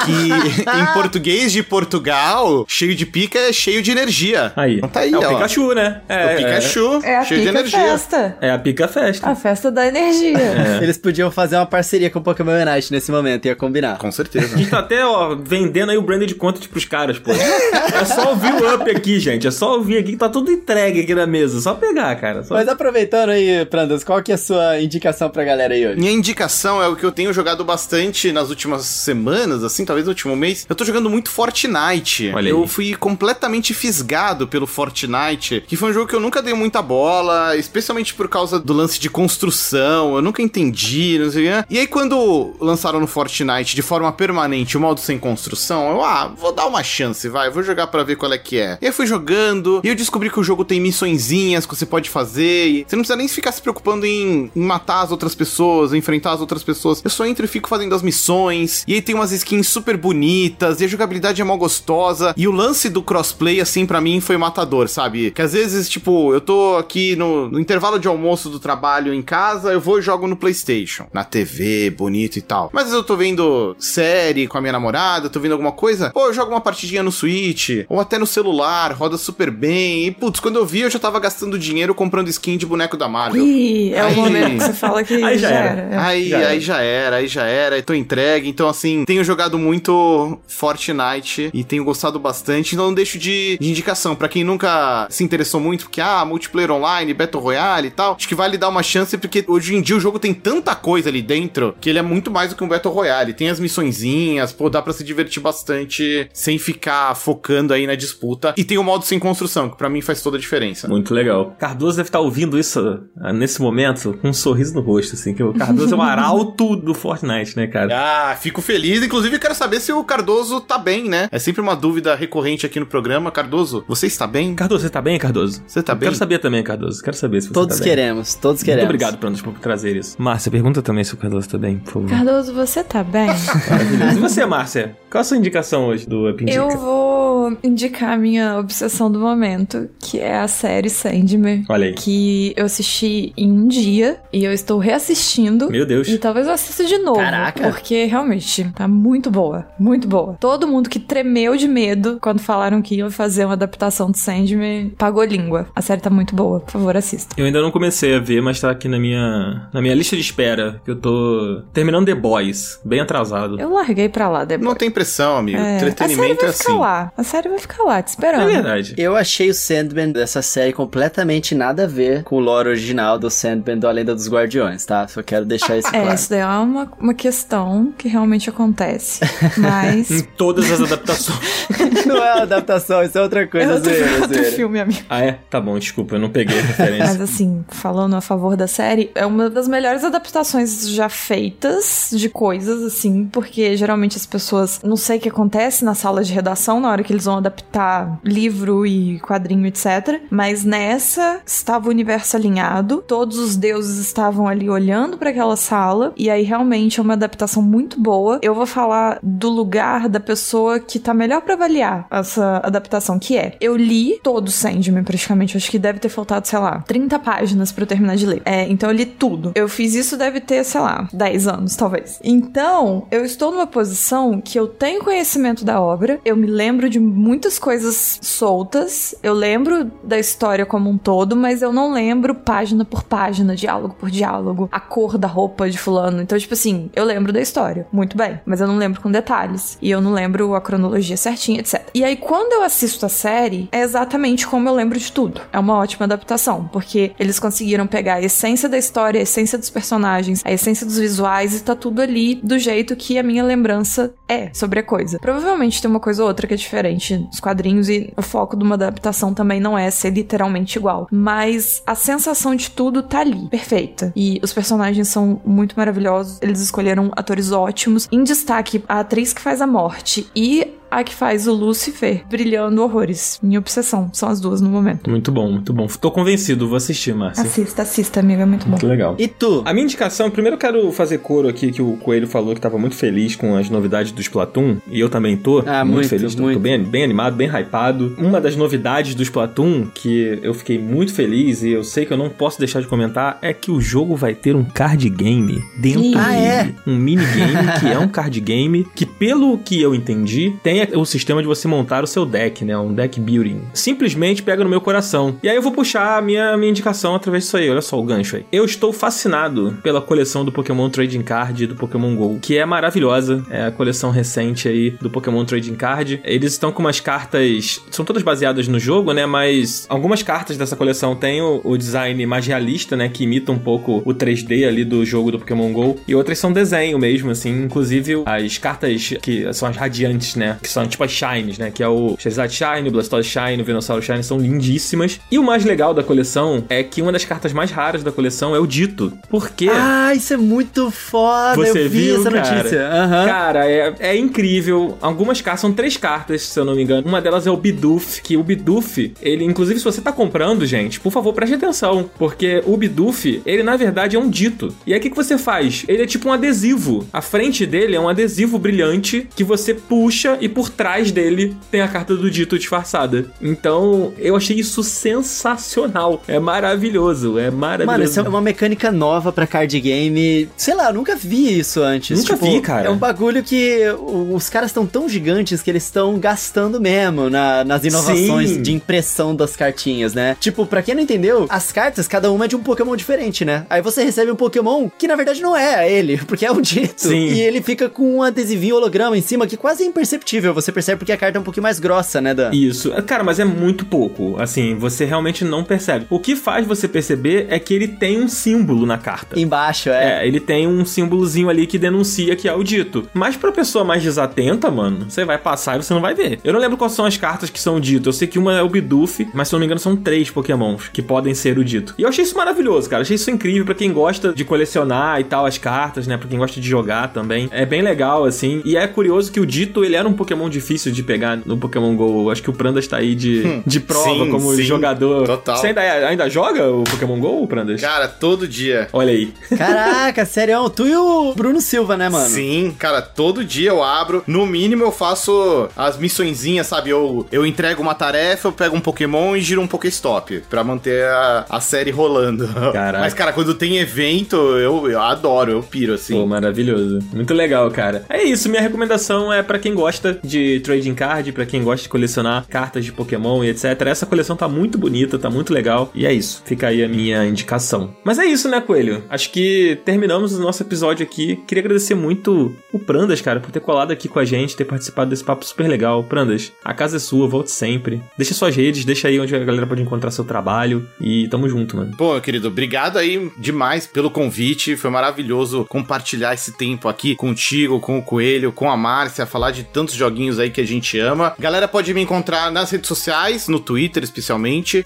Speaker 5: que em português de Portugal, cheio de pica é cheio de energia.
Speaker 1: Aí.
Speaker 5: Então tá aí,
Speaker 1: é
Speaker 5: ó.
Speaker 1: o Pikachu, né?
Speaker 5: É o Pikachu,
Speaker 3: É a
Speaker 5: cheio de
Speaker 3: pica
Speaker 5: energia.
Speaker 3: festa.
Speaker 1: É a Pica Festa.
Speaker 3: A festa da energia.
Speaker 2: Eles podiam fazer uma parceria com o Pokémon Unite nesse momento, ia combinar.
Speaker 5: Com certeza.
Speaker 1: A gente tá até, ó, vendendo aí o branded content pros caras, pô. É só ouvir o up aqui, gente. É só ouvir aqui que tá tudo entregue aqui na mesa. Só pegar, cara. Só...
Speaker 2: Mas aproveitando aí, Prandas, qual que é a sua indicação pra galera aí hoje?
Speaker 5: Minha indicação é o que eu tenho jogado bastante nas últimas semanas, assim, talvez no último mês. Eu tô jogando muito Fortnite.
Speaker 1: Olha aí.
Speaker 5: eu fui completamente fisgado pelo Fortnite, que foi um jogo que eu nunca dei muita bola, especialmente por causa do lance de construção. Eu nunca entendi, não sei o quê. E aí, quando lançaram no Fortnite de forma permanente o modo sem construção, eu, ah, vou dar uma chance, vai, vou jogar pra ver qual é que é. E aí fui jogando, e eu descobri que o jogo tem missõezinhas que você pode fazer, você não precisa nem ficar se preocupando em, em matar as outras pessoas, enfrentar as outras pessoas. Eu só entro e fico fazendo as missões, e aí tem umas skins super bonitas, e a jogabilidade é mó gostosa, e o lance do crossplay, assim, pra mim foi matador, sabe? Que às vezes, tipo, eu tô aqui no, no intervalo de almoço do trabalho em casa, eu vou e jogo no PlayStation, na TV, bonito e tal. Mas às vezes eu tô vendo série com a minha namorada, tô vendo alguma coisa, pô, eu jogo uma partidinha no Switch, ou até no celular, roda super bem, e putz, quando eu vi eu já tava gastando dinheiro comprando skin de boneco da Marvel.
Speaker 3: Ih, é
Speaker 5: Aí-
Speaker 3: o momento que você fala que
Speaker 1: Aí já
Speaker 3: já
Speaker 1: era.
Speaker 3: era.
Speaker 5: Aí
Speaker 1: Já
Speaker 5: já,
Speaker 1: era.
Speaker 5: aí já era, aí já era, e tô entregue. Então, assim, tenho jogado muito Fortnite e tenho gostado bastante. Então, não deixo de, de indicação. Pra quem nunca se interessou muito, porque, ah, multiplayer online, Battle Royale e tal, acho que vale dar uma chance, porque hoje em dia o jogo tem tanta coisa ali dentro que ele é muito mais do que um Battle Royale. Tem as missõezinhas, pô, dá pra se divertir bastante sem ficar focando aí na disputa. E tem o modo sem construção, que pra mim faz toda a diferença.
Speaker 1: Muito legal. Cardoso deve estar ouvindo isso ah, nesse momento com um sorriso no rosto, assim, que o Cardoso é um arauto do Fortnite, né, cara?
Speaker 5: Ah, fico feliz. Inclusive, quero saber se o Cardoso tá bem, né? É sempre uma dúvida recorrente aqui no programa. Cardoso, você está bem?
Speaker 1: Cardoso, você tá bem, Cardoso?
Speaker 5: Você tá bem?
Speaker 1: Quero saber também, Cardoso. Quero saber se você
Speaker 2: Todos
Speaker 1: tá bem.
Speaker 2: queremos, todos
Speaker 1: Muito
Speaker 2: queremos.
Speaker 1: obrigado, Prandas, por trazer isso. Márcia, pergunta também se o Cardoso tá bem, por favor.
Speaker 3: Cardoso, você tá bem?
Speaker 1: Maravilhoso. E você, Márcia? Qual a sua indicação hoje do Up Indica?
Speaker 3: Eu vou indicar a minha obsessão do momento, que é a série Sandman.
Speaker 1: Olha aí.
Speaker 3: Que eu assisti em um dia e eu estou reassistindo.
Speaker 1: Meu Deus.
Speaker 3: E talvez eu assista de novo.
Speaker 2: Caraca.
Speaker 3: Porque realmente tá muito boa. Muito boa. Todo mundo que tremeu de medo quando falaram que iam fazer uma adaptação de Sandman pagou língua. A série tá muito boa. Por favor, assista.
Speaker 1: Eu ainda não comecei a ver, mas tá aqui na minha, na minha lista de espera, que eu tô terminando The Boys, bem atrasado.
Speaker 3: Eu larguei pra lá depois.
Speaker 5: Não tem pressão, amigo.
Speaker 3: É, a série
Speaker 5: Entretenimento
Speaker 3: vai
Speaker 5: é
Speaker 3: ficar
Speaker 5: assim.
Speaker 3: lá. A série vai ficar lá, te
Speaker 1: É
Speaker 3: esperando.
Speaker 1: verdade.
Speaker 2: Eu achei o Sandman dessa série completamente nada a ver com o lore original do Sandman do A Lenda dos Guardiões, tá? Só quero deixar isso
Speaker 3: É,
Speaker 2: claro.
Speaker 3: isso daí é uma, uma questão que realmente acontece.
Speaker 1: Em
Speaker 3: Mas.
Speaker 1: todas as adaptações.
Speaker 2: Não é uma adaptação, isso é outra
Speaker 3: é
Speaker 2: coisa,
Speaker 3: outro,
Speaker 2: zoeira,
Speaker 3: outro
Speaker 2: zoeira.
Speaker 3: filme, amigo.
Speaker 1: ah, é? Tá bom, desculpa, eu não peguei a referência.
Speaker 3: Mas assim, falando a favor da série, é uma das melhores adaptações já feitas de coisas, assim, porque geralmente as pessoas não sei o que acontece na sala de redação na hora que eles vão adaptar livro e quadrinho, etc. Mas nessa estava o universo alinhado, todos os deuses estavam ali olhando para aquela sala, e aí realmente é uma adaptação muito boa. Eu vou falar do lugar da pessoa que tá melhor pra avaliar essa adaptação, que é eu li todo o Sandman praticamente, acho que deve ter faltado, sei lá, 30 páginas pra eu terminar de ler. É, então eu li tudo. Eu fiz isso deve ter, sei lá, 10 anos talvez. Então, eu estou numa posição que eu tenho conhecimento da obra, eu me lembro de muitas coisas soltas, eu lembro da história como um todo, mas eu não lembro página por página, diálogo por diálogo, a cor da roupa de fulano. Então, tipo assim, eu lembro da história, muito bem, mas eu não lembro com detalhes. E eu não lembro a cronologia certinha, etc. E aí, quando eu assisto a série, é exatamente como eu lembro de tudo. É uma ótima adaptação, porque eles conseguiram pegar a essência da história, a essência dos personagens, a essência dos visuais e tá tudo ali do jeito que a minha lembrança é sobre a coisa. Provavelmente tem uma coisa ou outra que é diferente nos quadrinhos e o foco de uma adaptação também não é ser literalmente igual, mas a sensação de tudo tá ali, perfeita. E os personagens são muito maravilhosos, eles escolheram atores ótimos. Em destaque, a atriz que faz a morte e a que faz o Lucifer, brilhando horrores. Minha obsessão. São as duas no momento.
Speaker 1: Muito bom, muito bom. Tô convencido, vou assistir, Márcia.
Speaker 3: Assista, assista, amiga. É muito bom.
Speaker 1: Muito legal.
Speaker 2: E tu?
Speaker 1: A minha indicação, primeiro eu quero fazer coro aqui que o Coelho falou que tava muito feliz com as novidades do Splatoon, e eu também tô
Speaker 2: Ah,
Speaker 1: muito,
Speaker 2: muito,
Speaker 1: feliz, tô-
Speaker 2: muito.
Speaker 1: tô bem, bem animado, bem hypado. Uma das novidades do Splatoon que eu fiquei muito feliz e eu sei que eu não posso deixar de comentar é que o jogo vai ter um card game dentro
Speaker 3: Ih.
Speaker 2: Ah,
Speaker 1: dele.
Speaker 2: é?
Speaker 1: Um minigame que é um card game que, pelo que eu entendi, tem o sistema de você montar o seu deck, né? Um deck building. Simplesmente pega no meu coração. E aí eu vou puxar a minha, minha indicação através disso aí. Olha só o gancho aí. Eu estou fascinado pela coleção do Pokémon Trading Card do Pokémon GO, que é maravilhosa. É a coleção recente aí do Pokémon Trading Card. Eles estão com umas cartas. São todas baseadas no jogo, né? Mas algumas cartas dessa coleção têm o, o design mais realista, né? Que imita um pouco o 3D ali do jogo do Pokémon GO. E outras são desenho mesmo, assim. Inclusive as cartas que são as radiantes, né? Que são tipo as Shines, né? Que é o Charizard Shine, o Blastoise Shine, o Venusaur Shine. São lindíssimas. E o mais legal da coleção é que uma das cartas mais raras da coleção é o Dito. Por quê?
Speaker 2: Ah, isso é muito foda.
Speaker 1: Você
Speaker 2: eu vi
Speaker 1: viu,
Speaker 2: essa
Speaker 1: cara?
Speaker 2: notícia. Aham.
Speaker 1: Cara, é, é incrível. Algumas cartas, são três cartas, se eu não me engano. Uma delas é o Bidoof, que o Bidoof, ele, inclusive, se você tá comprando, gente, por favor, preste atenção. Porque o Bidoof, ele na verdade é um dito. E aí o que, que você faz? Ele é tipo um adesivo. A frente dele é um adesivo brilhante que você puxa e por trás dele tem a carta do dito disfarçada. Então, eu achei isso sensacional. É maravilhoso. É maravilhoso.
Speaker 2: Mano, isso é uma mecânica nova pra card game. Sei lá, eu nunca vi isso antes.
Speaker 1: Nunca vi, cara.
Speaker 2: É um bagulho que o- os caras estão tão gigantes que eles estão gastando mesmo na- nas inovações
Speaker 1: Sim.
Speaker 2: de impressão das cartinhas, né? Tipo, pra quem não entendeu, as cartas, cada uma é de um Pokémon diferente, né? Aí você recebe um Pokémon que na verdade não é ele, porque é um dito.
Speaker 1: Sim.
Speaker 2: E ele fica com um adesivinho holograma em cima que quase é imperceptível. Você percebe porque a carta é um pouquinho mais grossa, né, Dan?
Speaker 1: Isso. Cara, mas é muito pouco. Assim, você realmente não percebe. O que faz você perceber é que ele tem um símbolo na carta.
Speaker 2: Embaixo, é.
Speaker 1: É, ele tem um símbolozinho ali que denuncia que é o dito. Mas pra pessoa mais desatenta, mano, você vai passar e você não vai ver. Eu não lembro quais são as cartas que são o dito. Eu sei que uma é o Bidoof, mas se eu não me engano são três pokémons que podem ser o dito. E eu achei isso maravilhoso, cara. Achei isso incrível pra quem gosta de colecionar e tal as cartas, né? Pra quem gosta de jogar também. É bem legal, assim. E é curioso que o dito, ele era um pokémon difícil de pegar no Pokémon GO. Acho que o Prandas tá aí de, de prova
Speaker 5: Sim,
Speaker 1: como
Speaker 5: sim.
Speaker 1: jogador.
Speaker 5: Total.
Speaker 1: Você ainda, ainda joga o Pokémon GO, Prandas?
Speaker 5: Cara, todo dia.
Speaker 1: Olha aí.
Speaker 2: Caraca, sério, tu e o Bruno Silva, né, mano?
Speaker 5: Sim, cara, todo dia eu abro. No mínimo eu faço as missõezinhas, sabe? Eu, eu entrego uma tarefa, eu pego um Pokémon e giro um Pokéstop pra manter a, a série rolando.
Speaker 1: Caraca.
Speaker 5: Mas, cara, quando tem evento, eu, eu adoro, eu piro, assim.
Speaker 1: Pô, maravilhoso. Muito legal, cara. É isso, minha recomendação é pra quem gosta de trading card, pra quem gosta de colecionar cartas de Pokémon e etc. Essa coleção tá muito bonita, tá muito legal. E é isso. Fica aí a minha indicação. Mas é isso, né, Coelho? Acho que terminamos o nosso episódio aqui. Queria agradecer muito o Prandas, cara, por ter colado aqui com a gente, ter participado desse papo super legal. Prandas, a casa é sua, volte sempre. Deixa suas redes, deixa aí onde a galera pode encontrar seu trabalho. E tamo junto, mano.
Speaker 5: Pô, querido, obrigado aí demais pelo convite. Foi maravilhoso compartilhar esse tempo aqui contigo, com o Coelho, com a Márcia, falar de tantos joguinhos aí que a gente ama. Galera pode me encontrar nas redes sociais, no Twitter especialmente,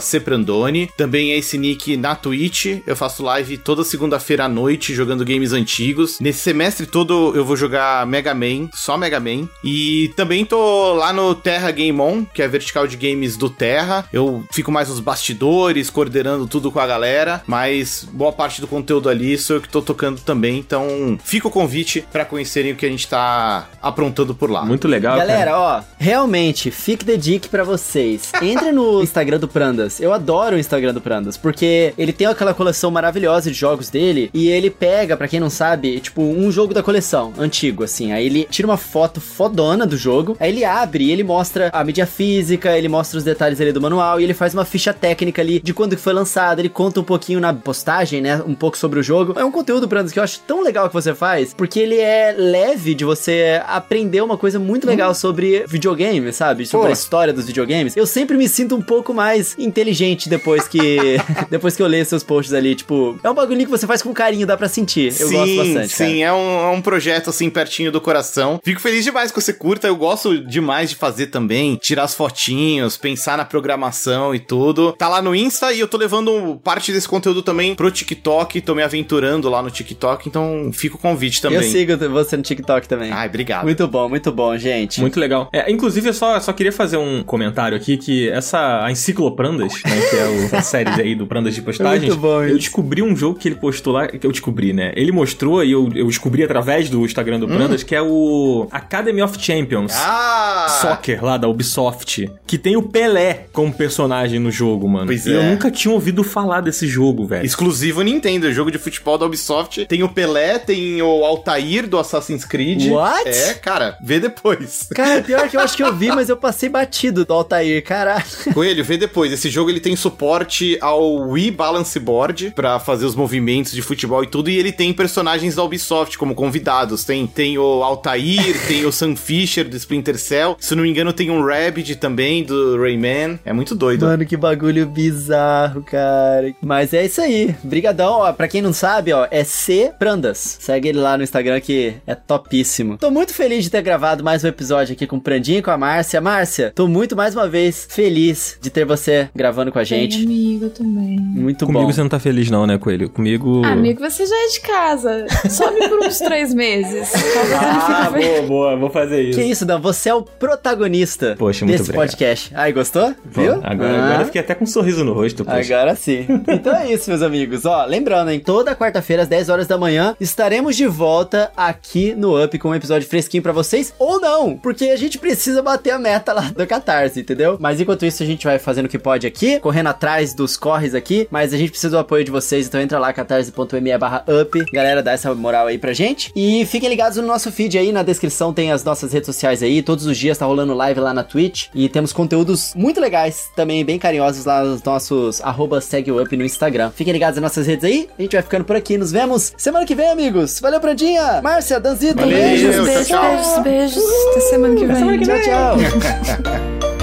Speaker 5: Seprandone. Também é esse nick na Twitch. Eu faço live toda segunda-feira à noite jogando games antigos. Nesse semestre todo eu vou jogar Mega Man, só Mega Man. E também tô lá no Terra Game On, que é a vertical de games do Terra. Eu fico mais nos bastidores, coordenando tudo com a galera, mas boa parte do conteúdo ali sou eu que tô tocando também. Então fica o convite pra conhecerem o que a gente tá aprontando por lá.
Speaker 1: Muito legal, cara.
Speaker 2: Galera, ó, realmente, fique the dick pra vocês. Entre no Instagram do Prandas. Eu adoro o Instagram do Prandas, porque ele tem aquela coleção maravilhosa de jogos dele e ele pega, pra quem não sabe, tipo, um jogo da coleção, antigo, assim. Aí ele tira uma foto fodona do jogo, aí ele abre e ele mostra a mídia física, ele mostra os detalhes ali do manual e ele faz uma ficha técnica ali de quando que foi lançado, ele conta um pouquinho na postagem, né, um pouco sobre o jogo. É um conteúdo, Prandas, que eu acho tão legal que você faz, porque ele é leve de você aprender uma coisa muito legal sobre videogame, sabe? Sobre
Speaker 5: Pô.
Speaker 2: a história dos videogames. Eu sempre me sinto um pouco mais inteligente depois que depois que eu leio seus posts ali, tipo, é um bagulhinho que você faz com carinho, dá pra sentir. Eu gosto bastante, cara.
Speaker 5: Sim, é um, é um projeto assim pertinho do coração. Fico feliz demais que você curta. Eu gosto demais de fazer também, tirar as fotinhos, pensar na programação e tudo. Tá lá no Insta e eu tô levando parte desse conteúdo também pro TikTok. Tô me aventurando lá no TikTok, então fica o convite também.
Speaker 2: Eu sigo você no TikTok também.
Speaker 5: Ai, obrigado.
Speaker 2: Muito bom, muito bom. Bom, gente.
Speaker 1: Muito legal. É, inclusive, eu só, só queria fazer um comentário aqui que essa a Encicloprandas, né, que é o, a série aí do Prandas de postagens,
Speaker 2: Muito bom
Speaker 1: eu descobri um jogo que ele postou lá, que eu descobri, né? Ele mostrou e eu, eu descobri através do Instagram do Prandas, que é o Academy of Champions.
Speaker 5: Ah!
Speaker 1: Soccer lá da Ubisoft, que tem o Pelé como personagem no jogo, mano.
Speaker 5: Pois
Speaker 1: e eu
Speaker 5: é.
Speaker 1: nunca tinha ouvido falar desse jogo, velho.
Speaker 5: Exclusivo Nintendo, jogo de futebol da Ubisoft. Tem o Pelé, tem o Altair do Assassin's Creed.
Speaker 2: What?
Speaker 5: É, cara, vê depois.
Speaker 2: Cara, pior que eu acho que eu vi, mas eu passei batido do Altair, caralho.
Speaker 5: Coelho, vê depois. Esse jogo ele tem suporte ao Wii Balance Board pra fazer os movimentos de futebol e tudo. E ele tem personagens da Ubisoft como convidados. Tem, tem o Altair, tem o Sam Fisher do Splinter Cell. Se não me engano, tem um Rabbids também do Rayman. É muito doido.
Speaker 2: Mano, que bagulho bizarro, cara. Mas é isso aí. Brigadão, ó. Pra quem não sabe, ó, é C Prandas. Segue ele lá no Instagram que é topíssimo. Tô muito feliz de ter gravado mais um episódio aqui com o Prandinho e com a Márcia. Márcia, tô muito mais uma vez feliz de ter você gravando com a gente.
Speaker 3: amigo também.
Speaker 2: Muito
Speaker 1: Comigo
Speaker 2: bom.
Speaker 1: você não tá feliz não, né, Coelho? Comigo...
Speaker 3: Ah, amigo, você já é de casa. Some por uns três meses.
Speaker 1: Ah, boa, boa, vou fazer isso.
Speaker 2: Que isso, Dan? Você é o protagonista
Speaker 1: Poxa, muito
Speaker 2: desse
Speaker 1: obrigado.
Speaker 2: podcast. Ai, gostou?
Speaker 1: Pô,
Speaker 2: Viu?
Speaker 1: Agora,
Speaker 2: Ah.
Speaker 1: agora eu fiquei até com um sorriso no rosto, poxa.
Speaker 2: Agora sim. Então é isso, meus amigos. Ó, lembrando, hein? Toda quarta-feira, às 10 horas da manhã, estaremos de volta aqui no Up com um episódio fresquinho pra vocês. Ou não, porque a gente precisa bater a meta lá do Catarse, entendeu? Mas enquanto isso, a gente vai fazendo o que pode aqui, correndo atrás dos corres aqui. Mas a gente precisa do apoio de vocês, então entra lá, catarse.me barra up. Galera, dá essa moral aí pra gente. E fiquem ligados no nosso feed aí, na descrição tem as nossas redes sociais aí. Todos os dias tá rolando live lá na Twitch. E temos conteúdos muito legais, também bem carinhosos lá nos nossos arroba segue o up no Instagram. Fiquem ligados nas nossas redes aí. A gente vai ficando por aqui. Nos vemos semana que vem, amigos. Valeu, Prandinha! Márcia, Danzito,
Speaker 5: Valeu,
Speaker 2: beijos.
Speaker 5: tchau,
Speaker 3: Beijos,
Speaker 5: tchau.
Speaker 3: beijos, beijos. Até semana que vem.
Speaker 2: Tchau, tchau.